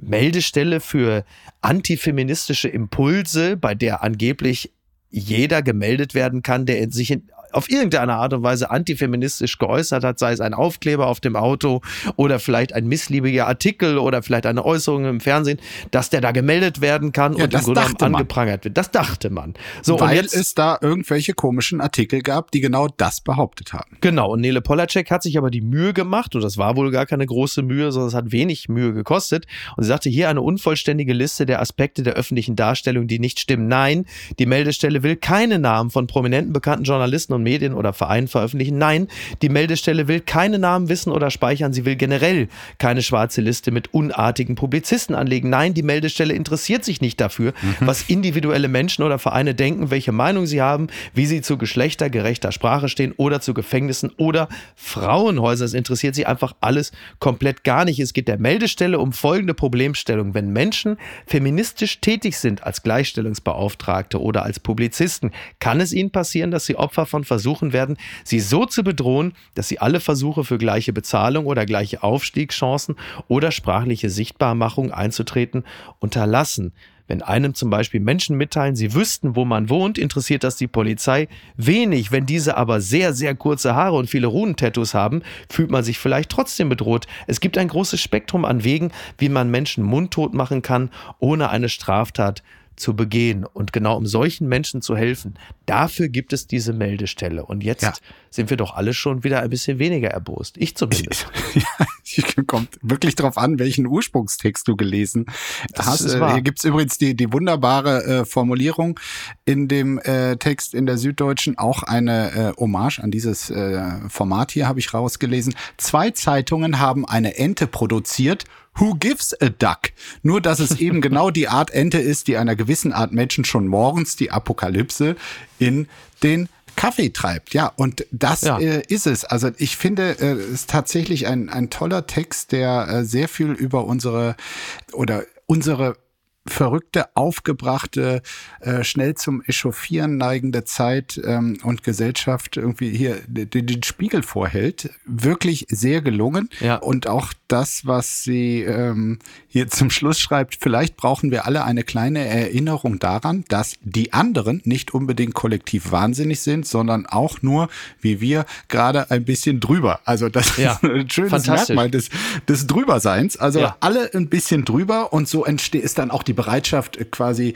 Meldestelle für antifeministische Impulse, bei der angeblich jeder gemeldet werden kann, der sich in, auf irgendeine Art und Weise antifeministisch geäußert hat, sei es ein Aufkleber auf dem Auto oder vielleicht ein missliebiger Artikel oder vielleicht eine Äußerung im Fernsehen, dass der da gemeldet werden kann ja, und im Grunde angeprangert wird. Das dachte man. So, Weil jetzt, es da irgendwelche komischen Artikel gab, die genau das behauptet haben. Genau, und Nele Polacek hat sich aber die Mühe gemacht, und das war wohl gar keine große Mühe, sondern es hat wenig Mühe gekostet. Und sie sagte, hier eine unvollständige Liste der Aspekte der öffentlichen Darstellung, die nicht stimmen. Nein, die Meldestelle will keine Namen von prominenten bekannten Journalisten und Medien oder Vereinen veröffentlichen. Nein, die Meldestelle will keine Namen wissen oder speichern. Sie will generell keine schwarze Liste mit unartigen Publizisten anlegen. Nein, die Meldestelle interessiert sich nicht dafür, mhm. was individuelle Menschen oder Vereine denken, welche Meinung sie haben, wie sie zu geschlechtergerechter Sprache stehen oder zu Gefängnissen oder Frauenhäusern. Es interessiert sie einfach alles komplett gar nicht. Es geht der Meldestelle um folgende Problemstellung. Wenn Menschen feministisch tätig sind als Gleichstellungsbeauftragte oder als Publizisten, kann es ihnen passieren, dass sie Opfer von versuchen werden, sie so zu bedrohen, dass sie alle Versuche für gleiche Bezahlung oder gleiche Aufstiegschancen oder sprachliche Sichtbarmachung einzutreten unterlassen. Wenn einem zum Beispiel Menschen mitteilen, sie wüssten, wo man wohnt, interessiert das die Polizei wenig. Wenn diese aber sehr, sehr kurze Haare und viele Runentattoos haben, fühlt man sich vielleicht trotzdem bedroht. Es gibt ein großes Spektrum an Wegen, wie man Menschen mundtot machen kann, ohne eine Straftat zu begehen und genau um solchen Menschen zu helfen. Dafür gibt es diese Meldestelle. Und jetzt ja. sind wir doch alle schon wieder ein bisschen weniger erbost. Ich zumindest. ja, kommt wirklich darauf an, welchen Ursprungstext du gelesen das hast. Äh, hier gibt's übrigens die, die wunderbare äh, Formulierung in dem äh, Text in der Süddeutschen, auch eine äh, Hommage an dieses äh, Format hier habe ich rausgelesen. Zwei Zeitungen haben eine Ente produziert Who gives a duck? Nur, dass es eben genau die Art Ente ist, die einer gewissen Art Menschen schon morgens die Apokalypse in den Kaffee treibt. Ja, und das ja. Äh, ist es. Also ich finde, äh, es ist tatsächlich ein, ein toller Text, der äh, sehr viel über unsere oder unsere verrückte, aufgebrachte, äh, schnell zum Echauffieren neigende Zeit ähm, und Gesellschaft irgendwie hier den, den Spiegel vorhält. Wirklich sehr gelungen. Ja. Und auch das, was sie ähm, hier zum Schluss schreibt, vielleicht brauchen wir alle eine kleine Erinnerung daran, dass die anderen nicht unbedingt kollektiv wahnsinnig sind, sondern auch nur, wie wir, gerade ein bisschen drüber. Also das ja. ist ein schönes Merkmal des, des Drüberseins. Also ja. alle ein bisschen drüber und so entsteht ist dann auch die Bereitschaft, äh, quasi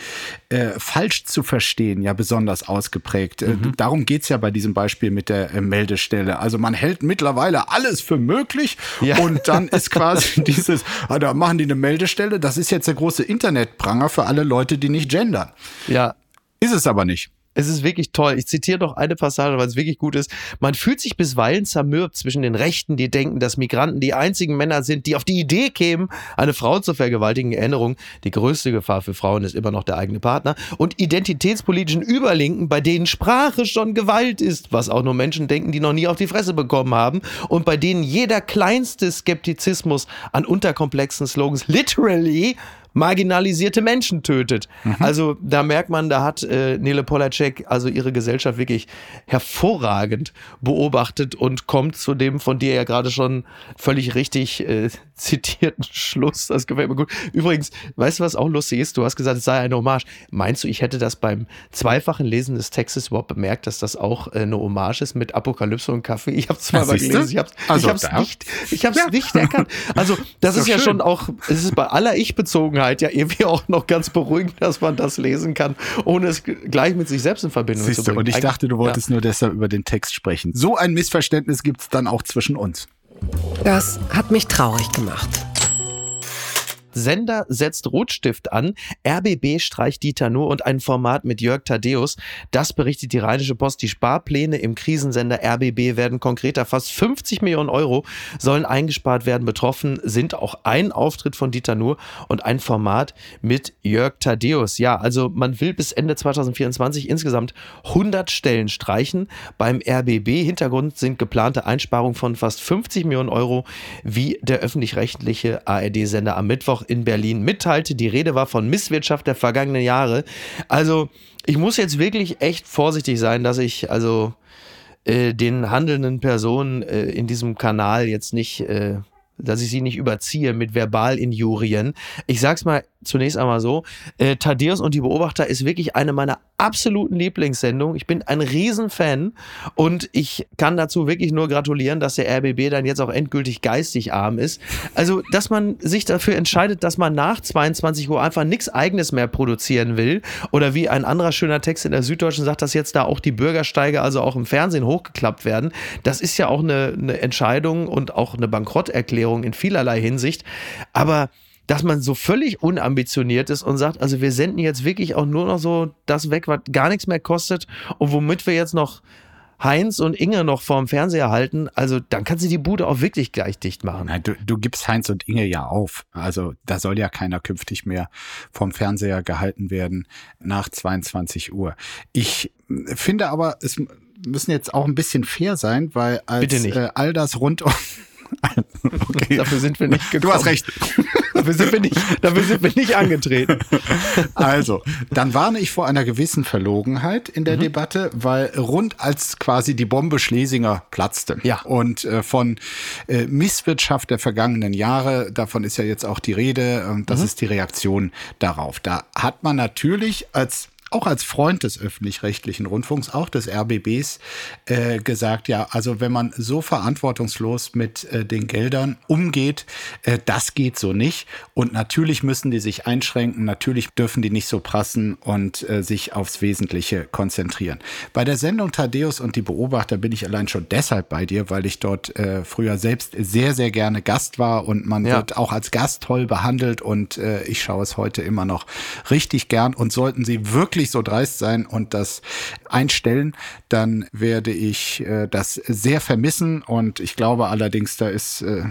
äh, falsch zu verstehen, ja besonders ausgeprägt. Äh, mhm. Darum geht's ja bei diesem Beispiel mit der äh, Meldestelle. Also man hält mittlerweile alles für möglich ja. und dann ist quasi dieses, ah, da machen die eine Meldestelle, das ist jetzt der große Internetpranger für alle Leute, die nicht gendern. Ja. Ist es aber nicht. Es ist wirklich toll. Ich zitiere noch eine Passage, weil es wirklich gut ist. Man fühlt sich bisweilen zermürbt zwischen den Rechten, die denken, dass Migranten die einzigen Männer sind, die auf die Idee kämen, eine Frau zu vergewaltigen. Erinnerung, die größte Gefahr für Frauen ist immer noch der eigene Partner. Und identitätspolitischen Überlinken, bei denen Sprache schon Gewalt ist, was auch nur Menschen denken, die noch nie auf die Fresse bekommen haben. Und bei denen jeder kleinste Skeptizismus an unterkomplexen Slogans literally marginalisierte Menschen tötet. Mhm. Also da merkt man, da hat äh, Nele Polacek also ihre Gesellschaft wirklich hervorragend beobachtet und kommt zu dem von dir ja gerade schon völlig richtig äh, zitierten Schluss. Das gefällt mir gut. Übrigens, weißt du, was auch lustig ist? Du hast gesagt, es sei eine Hommage. Meinst du, ich hätte das beim zweifachen Lesen des Textes überhaupt bemerkt, dass das auch äh, eine Hommage ist mit Apokalypse und Kaffee? Ich habe es zweimal gelesen. Ich habe es also nicht, ich hab's ja. nicht erkannt. Also das ist, ist ja schön. schon auch, es ist bei aller Ich-Bezogenheit ja irgendwie auch noch ganz beruhigend, dass man das lesen kann, ohne es gleich mit sich selbst in Verbindung Siehste, zu bringen. Und ich dachte, du wolltest ja. nur deshalb über den Text sprechen. So ein Missverständnis gibt es dann auch zwischen uns. Das hat mich traurig gemacht. Sender setzt Rotstift an, RBB streicht Dieter Nuhr und ein Format mit Jörg Thaddeus. Das berichtet die Rheinische Post. Die Sparpläne im Krisensender RBB werden konkreter. Fast 50 Millionen Euro sollen eingespart werden. Betroffen sind auch ein Auftritt von Dieter Nuhr und ein Format mit Jörg Thaddeus. Ja, also man will bis Ende 2024 insgesamt 100 Stellen streichen beim RBB. Hintergrund sind geplante Einsparungen von fast 50 Millionen Euro, wie der öffentlich-rechtliche ARD-Sender am Mittwoch Mittwoch in Berlin mitteilte. Die Rede war von Misswirtschaft der vergangenen Jahre. Also ich muss jetzt wirklich echt vorsichtig sein, dass ich also äh, den handelnden Personen äh, in diesem Kanal jetzt nicht, äh, dass ich sie nicht überziehe mit Verbalinjurien. Ich sag's mal zunächst einmal so, äh, Thaddeus und die Beobachter ist wirklich eine meiner absoluten Lieblingssendungen. Ich bin ein Riesenfan und ich kann dazu wirklich nur gratulieren, dass der RBB dann jetzt auch endgültig geistig arm ist. Also, dass man sich dafür entscheidet, dass man nach 22 Uhr einfach nichts Eigenes mehr produzieren will oder wie ein anderer schöner Text in der Süddeutschen sagt, dass jetzt da auch die Bürgersteige also auch im Fernsehen hochgeklappt werden. Das ist ja auch eine, eine Entscheidung und auch eine Bankrotterklärung in vielerlei Hinsicht. Aber dass man so völlig unambitioniert ist und sagt, also wir senden jetzt wirklich auch nur noch so das weg, was gar nichts mehr kostet und womit wir jetzt noch Heinz und Inge noch vorm Fernseher halten, also dann kannst du die Bude auch wirklich gleich dicht machen. Nein, du, du gibst Heinz und Inge ja auf. Also da soll ja keiner künftig mehr vom Fernseher gehalten werden nach 22 Uhr. Ich finde aber, es müssen jetzt auch ein bisschen fair sein, weil als äh, all das rund um okay. Dafür sind wir nicht gekommen. Du hast recht. dafür, sind wir nicht, dafür sind wir nicht angetreten. Also, dann warne ich vor einer gewissen Verlogenheit in der mhm. Debatte, weil rund als quasi die Bombe Schlesinger platzte ja. und äh, von äh, Misswirtschaft der vergangenen Jahre, davon ist ja jetzt auch die Rede, und das mhm. ist die Reaktion darauf. Da hat man natürlich als auch als Freund des öffentlich-rechtlichen Rundfunks, auch des RBBs, äh, gesagt, ja, also wenn man so verantwortungslos mit äh, den Geldern umgeht, äh, das geht so nicht. Und natürlich müssen die sich einschränken, natürlich dürfen die nicht so prassen und äh, sich aufs Wesentliche konzentrieren. Bei der Sendung Thaddeus und die Beobachter bin ich allein schon deshalb bei dir, weil ich dort äh, früher selbst sehr, sehr gerne Gast war und man ja. wird auch als Gast toll behandelt und äh, ich schaue es heute immer noch richtig gern und sollten sie wirklich wirklich so dreist sein und das einstellen, dann werde ich äh, das sehr vermissen. Und ich glaube allerdings, da ist, äh,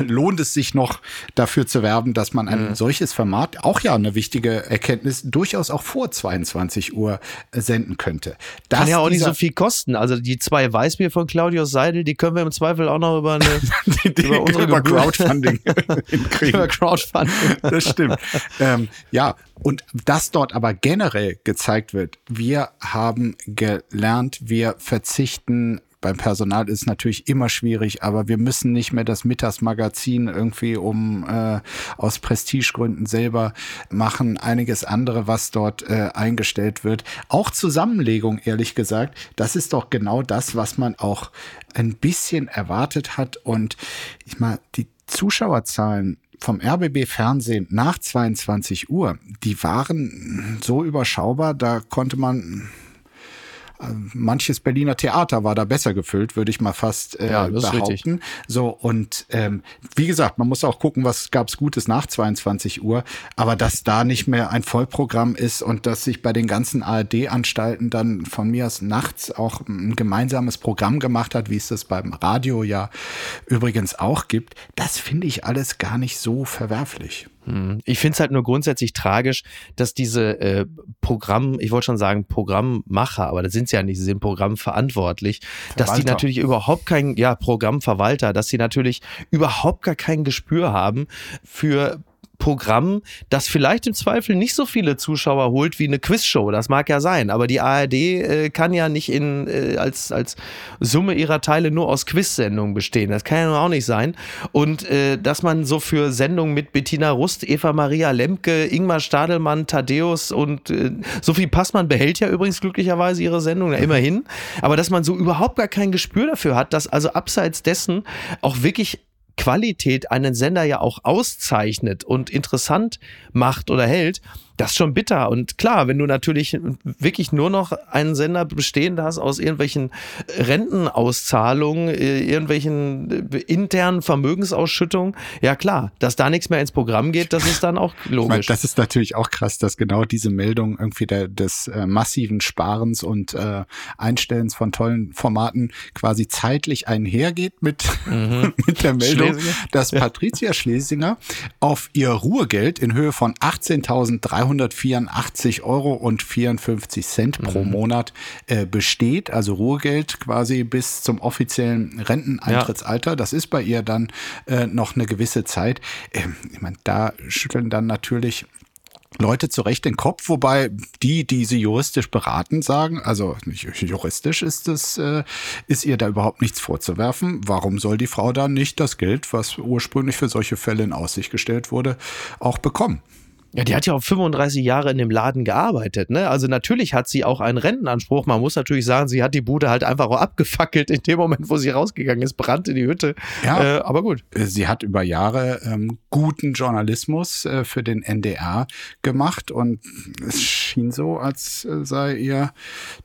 lohnt es sich noch dafür zu werben, dass man ein mhm. solches Format, auch ja eine wichtige Erkenntnis, durchaus auch vor 22 Uhr senden könnte. Das Kann ja auch nicht so viel kosten. Also die zwei Weißbier von Claudius Seidel, die können wir im Zweifel auch noch über eine die, die, über unsere über Crowdfunding hinkriegen. Über Crowdfunding. Das stimmt. Ähm, ja, und das dort aber generell gezeigt wird, wir haben gelernt, wir verzichten beim Personal ist es natürlich immer schwierig, aber wir müssen nicht mehr das Mittagsmagazin irgendwie um äh, aus Prestigegründen selber machen. Einiges andere, was dort äh, eingestellt wird. Auch Zusammenlegung, ehrlich gesagt, das ist doch genau das, was man auch ein bisschen erwartet hat. Und ich mal, die Zuschauerzahlen vom RBB Fernsehen nach 22 Uhr, die waren so überschaubar, da konnte man manches Berliner Theater war da besser gefüllt, würde ich mal fast äh, ja, behaupten. So und ähm, wie gesagt, man muss auch gucken, was gab's Gutes nach 22 Uhr, aber dass da nicht mehr ein Vollprogramm ist und dass sich bei den ganzen ARD-Anstalten dann von mir aus nachts auch ein gemeinsames Programm gemacht hat, wie es das beim Radio ja übrigens auch gibt, das finde ich alles gar nicht so verwerflich. Hm. Ich finde es halt nur grundsätzlich tragisch, dass diese äh, Programm, ich wollte schon sagen Programmmacher, aber das sind sie ja nicht, sie sind programmverantwortlich, dass die natürlich überhaupt kein, ja, Programmverwalter, dass sie natürlich überhaupt gar kein Gespür haben für Programm, das vielleicht im Zweifel nicht so viele Zuschauer holt wie eine Quizshow. Das mag ja sein, aber die ARD äh, kann ja nicht in, äh, als, als Summe ihrer Teile nur aus Quiz-Sendungen bestehen. Das kann ja auch nicht sein. Und äh, dass man so für Sendungen mit Bettina Rust, Eva Maria Lemke, Ingmar Stadelmann, Thaddeus und äh, Sophie Passmann behält ja übrigens glücklicherweise ihre Sendung, ja, immerhin. Aber dass man so überhaupt gar kein Gespür dafür hat, dass also abseits dessen auch wirklich Qualität einen Sender ja auch auszeichnet und interessant macht oder hält, das ist schon bitter. Und klar, wenn du natürlich wirklich nur noch einen Sender bestehend hast aus irgendwelchen Rentenauszahlungen, äh, irgendwelchen äh, internen Vermögensausschüttungen, ja klar, dass da nichts mehr ins Programm geht, das ist dann auch logisch. Meine, das ist natürlich auch krass, dass genau diese Meldung irgendwie der, des äh, massiven Sparens und äh, Einstellens von tollen Formaten quasi zeitlich einhergeht mit, mhm. mit der Meldung, Schlesinger. dass Patricia Schlesinger auf ihr Ruhegeld in Höhe von 18.300 384 Euro und 54 Cent pro mhm. Monat äh, besteht, also Ruhegeld quasi bis zum offiziellen Renteneintrittsalter. Ja. Das ist bei ihr dann äh, noch eine gewisse Zeit. Ähm, ich meine, da schütteln dann natürlich Leute zurecht den Kopf, wobei die, die sie juristisch beraten, sagen, also juristisch ist es, äh, ist ihr da überhaupt nichts vorzuwerfen. Warum soll die Frau dann nicht das Geld, was ursprünglich für solche Fälle in Aussicht gestellt wurde, auch bekommen? Ja, die hat ja auch 35 Jahre in dem Laden gearbeitet, ne? Also natürlich hat sie auch einen Rentenanspruch. Man muss natürlich sagen, sie hat die Bude halt einfach auch abgefackelt in dem Moment, wo sie rausgegangen ist, brannte die Hütte. Ja, äh, aber gut. Sie hat über Jahre ähm, guten Journalismus äh, für den NDR gemacht und es schien so, als äh, sei ihr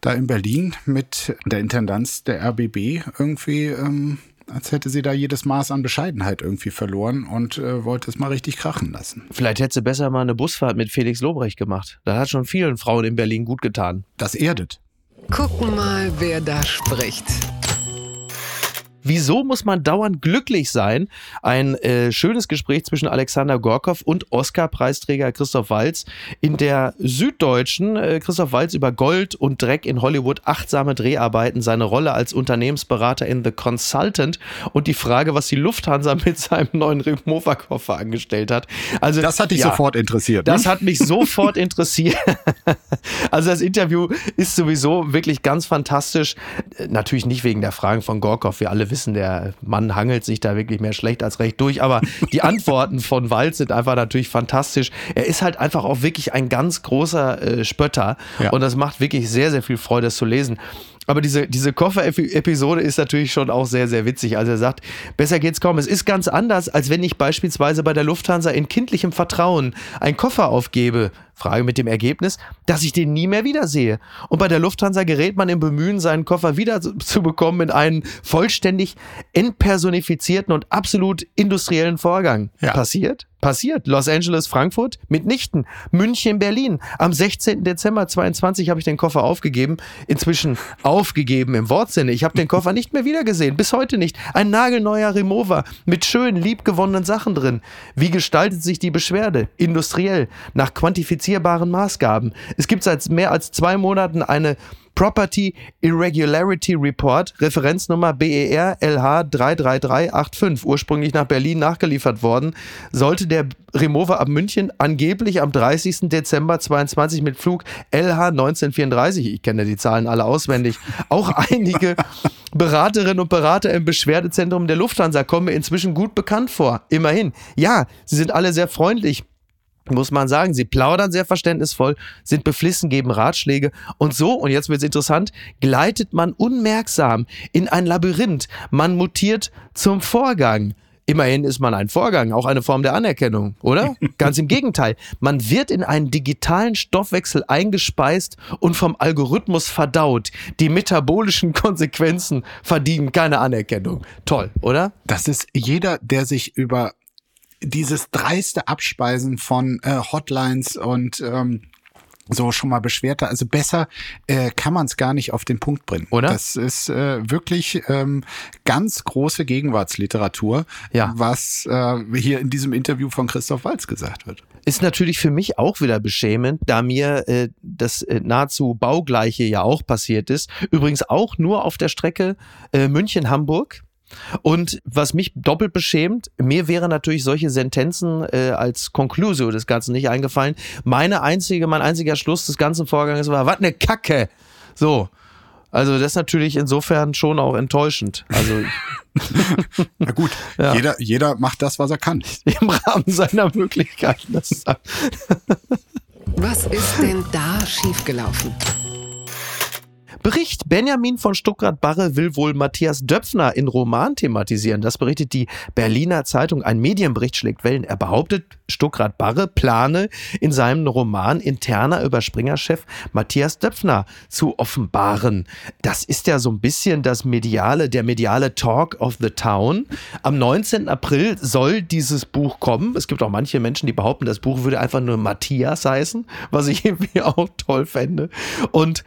da in Berlin mit der Intendanz der RBB irgendwie ähm, als hätte sie da jedes Maß an Bescheidenheit irgendwie verloren und äh, wollte es mal richtig krachen lassen. Vielleicht hätte sie besser mal eine Busfahrt mit Felix Lobrecht gemacht. Das hat schon vielen Frauen in Berlin gut getan. Das erdet. Gucken mal, wer da spricht. Wieso muss man dauernd glücklich sein? Ein äh, schönes Gespräch zwischen Alexander Gorkow und Oscar-Preisträger Christoph Walz in der Süddeutschen. Äh, Christoph Walz über Gold und Dreck in Hollywood, achtsame Dreharbeiten, seine Rolle als Unternehmensberater in The Consultant und die Frage, was die Lufthansa mit seinem neuen Remover-Koffer angestellt hat. Also, das hat dich ja, sofort interessiert. Ne? Das hat mich sofort interessiert. also das Interview ist sowieso wirklich ganz fantastisch. Natürlich nicht wegen der Fragen von Gorkow. Wir alle wissen, der Mann hangelt sich da wirklich mehr schlecht als recht durch. Aber die Antworten von Walz sind einfach natürlich fantastisch. Er ist halt einfach auch wirklich ein ganz großer äh, Spötter. Ja. Und das macht wirklich sehr, sehr viel Freude, das zu lesen. Aber diese, diese Koffer-Episode ist natürlich schon auch sehr, sehr witzig. Also er sagt, besser geht's kaum. Es ist ganz anders, als wenn ich beispielsweise bei der Lufthansa in kindlichem Vertrauen einen Koffer aufgebe. Frage mit dem Ergebnis, dass ich den nie mehr wiedersehe. Und bei der Lufthansa gerät man im Bemühen, seinen Koffer wieder zu bekommen in einen vollständig entpersonifizierten und absolut industriellen Vorgang. Ja. Passiert? Passiert. Los Angeles, Frankfurt, mitnichten. München, Berlin. Am 16. Dezember 22 habe ich den Koffer aufgegeben. Inzwischen aufgegeben im Wortsinne. Ich habe den Koffer nicht mehr wiedergesehen. Bis heute nicht. Ein nagelneuer Remover mit schönen, liebgewonnenen Sachen drin. Wie gestaltet sich die Beschwerde? Industriell. Nach quantifizierbaren Maßgaben. Es gibt seit mehr als zwei Monaten eine Property Irregularity Report, Referenznummer BER LH 33385, ursprünglich nach Berlin nachgeliefert worden, sollte der Remover ab München angeblich am 30. Dezember 22 mit Flug LH 1934, ich kenne die Zahlen alle auswendig, auch einige Beraterinnen und Berater im Beschwerdezentrum der Lufthansa kommen mir inzwischen gut bekannt vor. Immerhin. Ja, sie sind alle sehr freundlich muss man sagen. Sie plaudern sehr verständnisvoll, sind beflissen, geben Ratschläge und so, und jetzt wird es interessant, gleitet man unmerksam in ein Labyrinth. Man mutiert zum Vorgang. Immerhin ist man ein Vorgang, auch eine Form der Anerkennung, oder? Ganz im Gegenteil. Man wird in einen digitalen Stoffwechsel eingespeist und vom Algorithmus verdaut. Die metabolischen Konsequenzen verdienen keine Anerkennung. Toll, oder? Das ist jeder, der sich über dieses dreiste Abspeisen von äh, Hotlines und ähm, so schon mal beschwerter. Also besser äh, kann man es gar nicht auf den Punkt bringen. Oder? Das ist äh, wirklich ähm, ganz große Gegenwartsliteratur, ja. was äh, hier in diesem Interview von Christoph Walz gesagt wird. Ist natürlich für mich auch wieder beschämend, da mir äh, das äh, nahezu baugleiche ja auch passiert ist. Übrigens auch nur auf der Strecke äh, München-Hamburg. Und was mich doppelt beschämt, mir wäre natürlich solche Sentenzen äh, als Conclusio des Ganzen nicht eingefallen. Meine einzige, mein einziger Schluss des ganzen Vorgangs war, was eine Kacke. So. Also das ist natürlich insofern schon auch enttäuschend. Also na gut, ja. jeder, jeder macht das, was er kann. Im Rahmen seiner Möglichkeiten. was ist denn da schiefgelaufen? Bericht Benjamin von Stuttgart-Barre will wohl Matthias Döpfner in Roman thematisieren. Das berichtet die Berliner Zeitung. Ein Medienbericht schlägt Wellen. Er behauptet, Stuttgart-Barre plane in seinem Roman interner über Springer-Chef Matthias Döpfner zu offenbaren. Das ist ja so ein bisschen das mediale, der mediale Talk of the Town. Am 19. April soll dieses Buch kommen. Es gibt auch manche Menschen, die behaupten, das Buch würde einfach nur Matthias heißen, was ich irgendwie auch toll fände. Und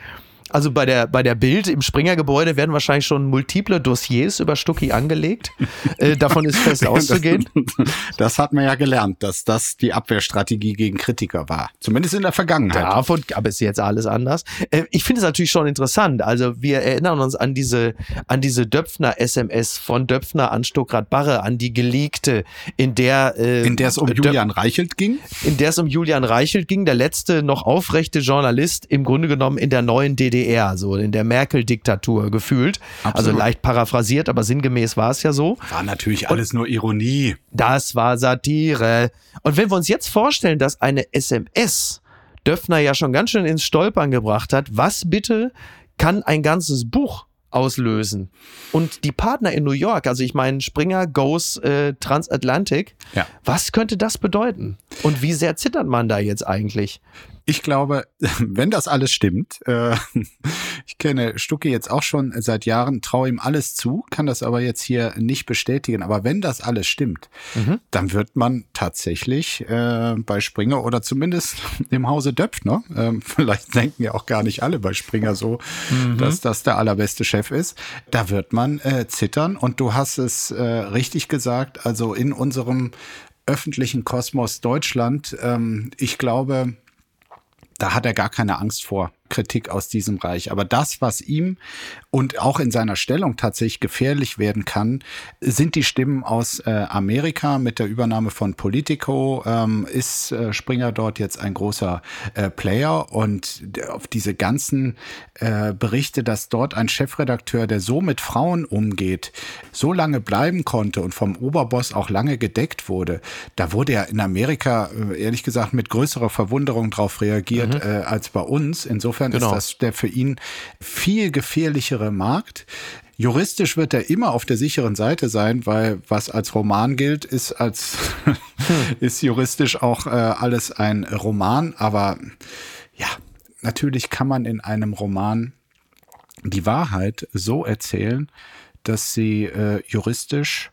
Also bei der, bei der Bild im Springer-Gebäude werden wahrscheinlich schon multiple Dossiers über Stucki angelegt. äh, davon ist fest auszugehen. Das hat man ja gelernt, dass das die Abwehrstrategie gegen Kritiker war. Zumindest in der Vergangenheit. Davon gab es jetzt alles anders. Äh, ich finde es natürlich schon interessant. Also wir erinnern uns an diese, an diese Döpfner-SMS von Döpfner an Stuckrad Barre, an die geleakte, in der äh, in der es um Julian Reichelt ging. In der es um Julian Reichelt ging, der letzte noch aufrechte Journalist im Grunde genommen in der neuen DDR DDR, so in der Merkel-Diktatur gefühlt. Also Absolut. Also leicht paraphrasiert, aber sinngemäß war es ja so. War natürlich alles Und nur Ironie. Das war Satire. Und wenn wir uns jetzt vorstellen, dass eine SMS Döpfner ja schon ganz schön ins Stolpern gebracht hat, was bitte kann ein ganzes Buch auslösen. Und die Partner in New York, also ich meine Springer goes äh, Transatlantic, ja. was könnte das bedeuten? Und wie sehr zittert man da jetzt eigentlich? Ich glaube, wenn das alles stimmt, äh, ich kenne Stucki jetzt auch schon seit Jahren, traue ihm alles zu, kann das aber jetzt hier nicht bestätigen. Aber wenn das alles stimmt, mhm. dann wird man tatsächlich äh, bei Springer oder zumindest im Hause Döpfner, äh, vielleicht denken ja auch gar nicht alle bei Springer so, mhm. dass das der allerbeste Chef ist, da wird man äh, zittern. Und du hast es äh, richtig gesagt, also in unserem öffentlichen Kosmos Deutschland, ähm, ich glaube, da hat er gar keine Angst vor. Kritik aus diesem Reich. Aber das, was ihm und auch in seiner Stellung tatsächlich gefährlich werden kann, sind die Stimmen aus äh, Amerika. Mit der Übernahme von Politico ähm, ist äh, Springer dort jetzt ein großer äh, Player und auf diese ganzen äh, Berichte, dass dort ein Chefredakteur, der so mit Frauen umgeht, so lange bleiben konnte und vom Oberboss auch lange gedeckt wurde, da wurde ja in Amerika äh, ehrlich gesagt mit größerer Verwunderung darauf reagiert mhm. äh, als bei uns. Insofern Insofern genau. ist das der für ihn viel gefährlichere Markt. Juristisch wird er immer auf der sicheren Seite sein, weil was als Roman gilt, ist als ist juristisch auch äh, alles ein Roman. Aber ja, natürlich kann man in einem Roman die Wahrheit so erzählen, dass sie äh, juristisch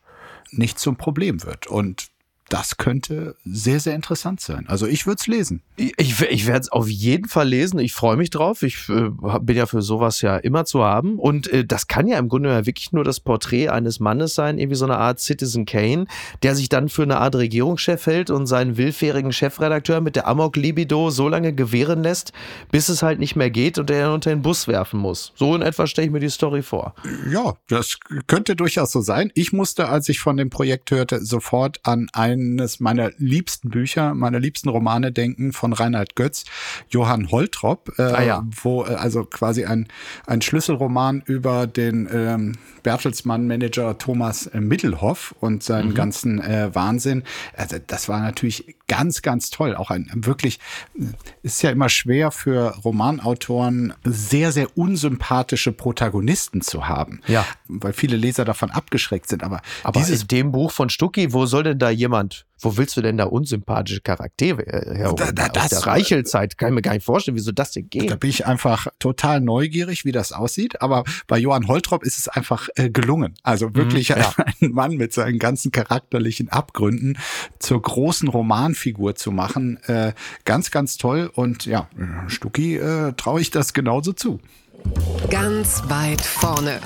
nicht zum Problem wird. Und das könnte sehr, sehr interessant sein. Also ich würde es lesen. Ich, ich werde es auf jeden Fall lesen. Ich freue mich drauf. Ich äh, bin ja für sowas ja immer zu haben. Und äh, das kann ja im Grunde ja wirklich nur das Porträt eines Mannes sein, irgendwie so eine Art Citizen Kane, der sich dann für eine Art Regierungschef hält und seinen willfährigen Chefredakteur mit der Amok-Libido so lange gewähren lässt, bis es halt nicht mehr geht und er unter den Bus werfen muss. So in etwa stelle ich mir die Story vor. Ja, das könnte durchaus so sein. Ich musste, als ich von dem Projekt hörte, sofort an ein eines meiner liebsten Bücher, meiner liebsten Romane denken von Reinhard Götz, Johann Holtrop, äh, ah, ja. wo äh, also quasi ein, ein Schlüsselroman über den ähm, Bertelsmann-Manager Thomas Mittelhoff und seinen mhm. ganzen äh, Wahnsinn. Also das war natürlich ganz, ganz toll. Auch ein wirklich, ist ja immer schwer für Romanautoren sehr, sehr unsympathische Protagonisten zu haben. Ja. Weil viele Leser davon abgeschreckt sind. Aber, Aber dieses in dem Buch von Stucki, wo soll denn da jemand wo willst du denn da unsympathische Charaktere herholen? Da, da, das, Aus der Reichelzeit kann ich mir gar nicht vorstellen, wieso das denn geht. Da bin ich einfach total neugierig, wie das aussieht. Aber bei Johann Holtrop ist es einfach äh, gelungen. Also wirklich mhm, ja. ein Mann mit seinen ganzen charakterlichen Abgründen zur großen Romanfigur zu machen. Äh, ganz, ganz toll. Und ja, Stucki äh, traue ich das genauso zu. Ganz weit vorne.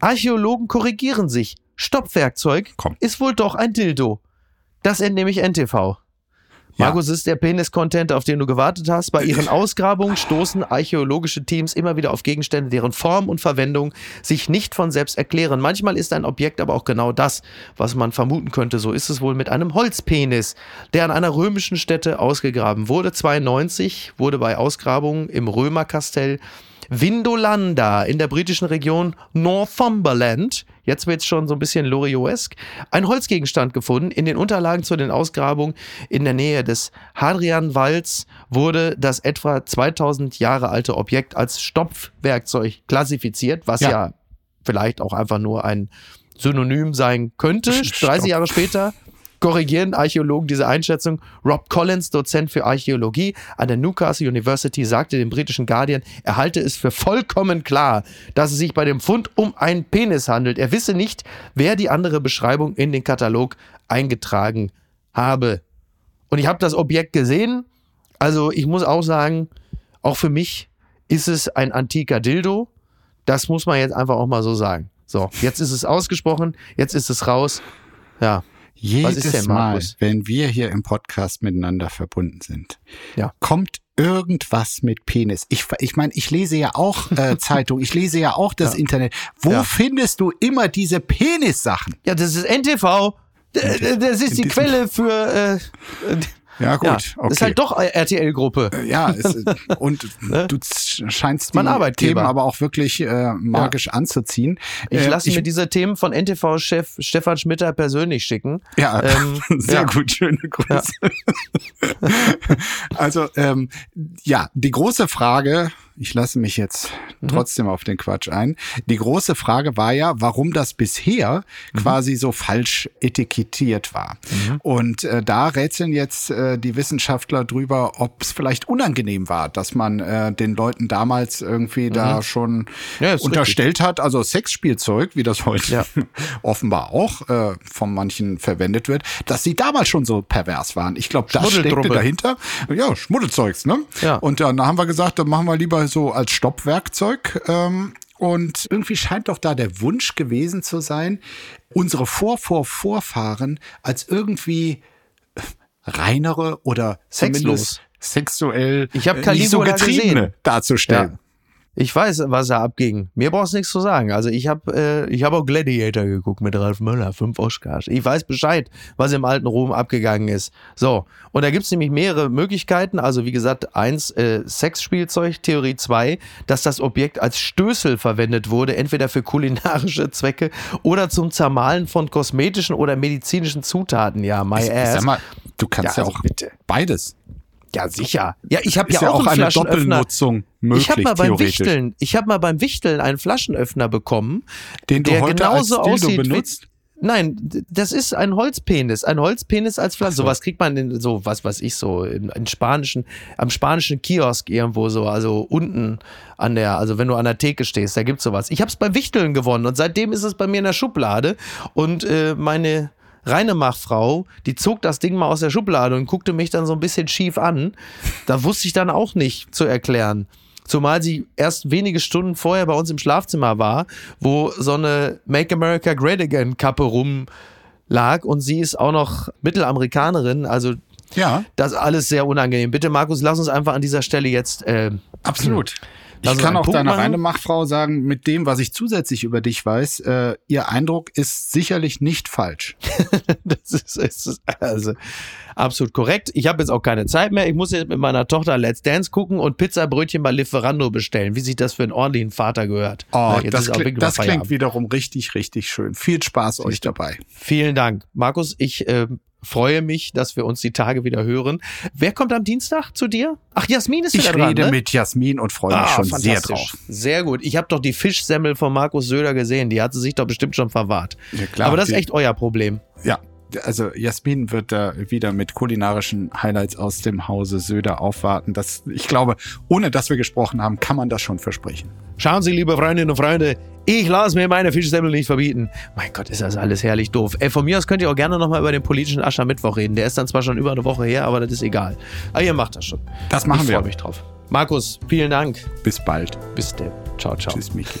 Archäologen korrigieren sich. Stoppwerkzeug Komm. ist wohl doch ein Dildo. Das entnehme ich NTV. Markus ja. ist der Penis-Content, auf den du gewartet hast. Bei ihren Ausgrabungen stoßen archäologische Teams immer wieder auf Gegenstände, deren Form und Verwendung sich nicht von selbst erklären. Manchmal ist ein Objekt aber auch genau das, was man vermuten könnte. So ist es wohl mit einem Holzpenis, der an einer römischen Stätte ausgegraben wurde. 92 wurde bei Ausgrabungen im Römerkastell Vindolanda in der britischen Region Northumberland, jetzt wird es schon so ein bisschen Lorioesk, ein Holzgegenstand gefunden. In den Unterlagen zu den Ausgrabungen in der Nähe des Hadrianwalds wurde das etwa 2000 Jahre alte Objekt als Stopfwerkzeug klassifiziert, was ja, ja vielleicht auch einfach nur ein Synonym sein könnte. 30 Jahre später korrigieren Archäologen diese Einschätzung. Rob Collins, Dozent für Archäologie an der Newcastle University, sagte dem britischen Guardian, er halte es für vollkommen klar, dass es sich bei dem Fund um einen Penis handelt. Er wisse nicht, wer die andere Beschreibung in den Katalog eingetragen habe. Und ich habe das Objekt gesehen. Also ich muss auch sagen, auch für mich ist es ein antiker Dildo. Das muss man jetzt einfach auch mal so sagen. So, jetzt ist es ausgesprochen, jetzt ist es raus. Ja. Jedes denn, Mal, wenn wir hier im Podcast miteinander verbunden sind, Ja. kommt irgendwas mit Penis. Ich, ich meine, ich lese ja auch äh, Zeitung, ich lese ja auch das Ja. Internet. Wo Ja. findest du immer diese Penissachen? Ja, das ist NTV. Das ist die Quelle für. Äh, Ja, gut, ja, okay. Ist halt doch RTL-Gruppe. Ja, es, und Ne? du scheinst die. Themen aber auch wirklich äh, magisch anzuziehen. Ich Äh, lasse mir diese Themen von NTV-Chef Stefan Schmitter persönlich schicken. Ja, Ähm, sehr ja. gut, schöne Grüße. also, ähm, ja, die große Frage, ich lasse mich jetzt Mhm. trotzdem auf den Quatsch ein. Die große Frage war ja, warum das bisher Mhm. quasi so falsch etikettiert war. Und äh, da rätseln jetzt äh, die Wissenschaftler drüber, ob es vielleicht unangenehm war, dass man äh, den Leuten damals irgendwie da schon Mhm. Ja, ist unterstellt hat, also Sexspielzeug, wie das heute Ja. offenbar auch äh, von manchen verwendet wird, dass sie damals schon so pervers waren. Ich glaube, das steckte dahinter. Ja, Schmuddelzeugs, ne? Ja. Und dann haben wir gesagt, dann machen wir lieber so als Stoppwerkzeug. Ähm, und irgendwie scheint doch da der Wunsch gewesen zu sein, unsere Vor-Vor-Vorfahren als irgendwie reinere oder Sexlos. sexuell Ich hab äh, nicht so Caligula Getriebene gesehen. darzustellen. Ich weiß, was da abging. Mir brauchst nichts zu sagen. Also ich habe äh, ich hab auch Gladiator geguckt mit Ralf Möller, fünf Oscars. Ich weiß Bescheid, was im alten Rom abgegangen ist. So, und da gibt's nämlich mehrere Möglichkeiten. Also wie gesagt, eins, äh, Sexspielzeug, Theorie zwei, dass das Objekt als Stößel verwendet wurde, entweder für kulinarische Zwecke oder zum Zermahlen von kosmetischen oder medizinischen Zutaten. Ja, my Ich ass. sag mal, du kannst Ja, ja, also auch bitte. beides. Ja, sicher. Ja, ich habe ja, ja, auch, auch eine. Doppelnutzung möglich, Ich habe mal beim. Wichteln, ich habe mal beim Wichteln einen Flaschenöffner bekommen, Den du der heute genauso als Dildo aussieht benutzt? wie Nein, das ist ein Holzpenis, ein Holzpenis als Pflanze. so. Sowas kriegt man in so was weiß ich so in, in spanischen am spanischen Kiosk irgendwo so, also unten an der, also wenn du an der Theke stehst, da gibt's sowas. Ich habe es beim Wichteln gewonnen und seitdem ist es bei mir in der Schublade und äh, meine Reinemachfrau, die zog das Ding mal aus der Schublade und guckte mich dann so ein bisschen schief an. Da wusste ich dann auch nicht zu erklären. Zumal sie erst wenige Stunden vorher bei uns im Schlafzimmer war, wo so eine Make America Great Again Kappe rumlag und sie ist auch noch Mittelamerikanerin, also Ja, das ist alles sehr unangenehm. Bitte, Markus, lass uns einfach an dieser Stelle jetzt. Äh, absolut. Lass Ich kann auch Punkt deiner machen. Reinemachfrau sagen, mit dem, was ich zusätzlich über dich weiß, äh, ihr Eindruck ist sicherlich nicht falsch. das ist, ist also absolut korrekt. Ich habe jetzt auch keine Zeit mehr. Ich muss jetzt mit meiner Tochter Let's Dance gucken und Pizzabrötchen bei Lieferando bestellen, wie sich das für einen ordentlichen Vater gehört. Oh, Na, das, mal das klingt wiederum richtig, richtig schön. Viel Spaß euch dabei. Vielen Dank. Markus, ich äh, freue mich, dass wir uns die Tage wieder hören. Wer kommt am Dienstag zu dir? Ach, Jasmin ist Ich wieder dran, rede ne? mit Jasmin und freue mich Ah, schon sehr drauf. Sehr gut. Ich habe doch die Fischsemmel von Markus Söder gesehen. Die hat sie sich doch bestimmt schon verwahrt. Ja, klar, Aber das ist echt euer Problem. Ja, also Jasmin wird da wieder mit kulinarischen Highlights aus dem Hause Söder aufwarten. Das, ich glaube, ohne dass wir gesprochen haben, kann man das schon versprechen. Schauen Sie, liebe Freundinnen und Freunde, ich lasse mir meine Fischsemmel nicht verbieten. Mein Gott, ist das alles herrlich doof. Ey, von mir aus könnt ihr auch gerne nochmal über den politischen Aschermittwoch reden. Der ist dann zwar schon über eine Woche her, aber das ist egal. Aber ihr macht das schon. Das machen ich wir. freue mich drauf. Markus, vielen Dank. Bis bald. Bis dann. Ciao, ciao. Tschüss, Miki.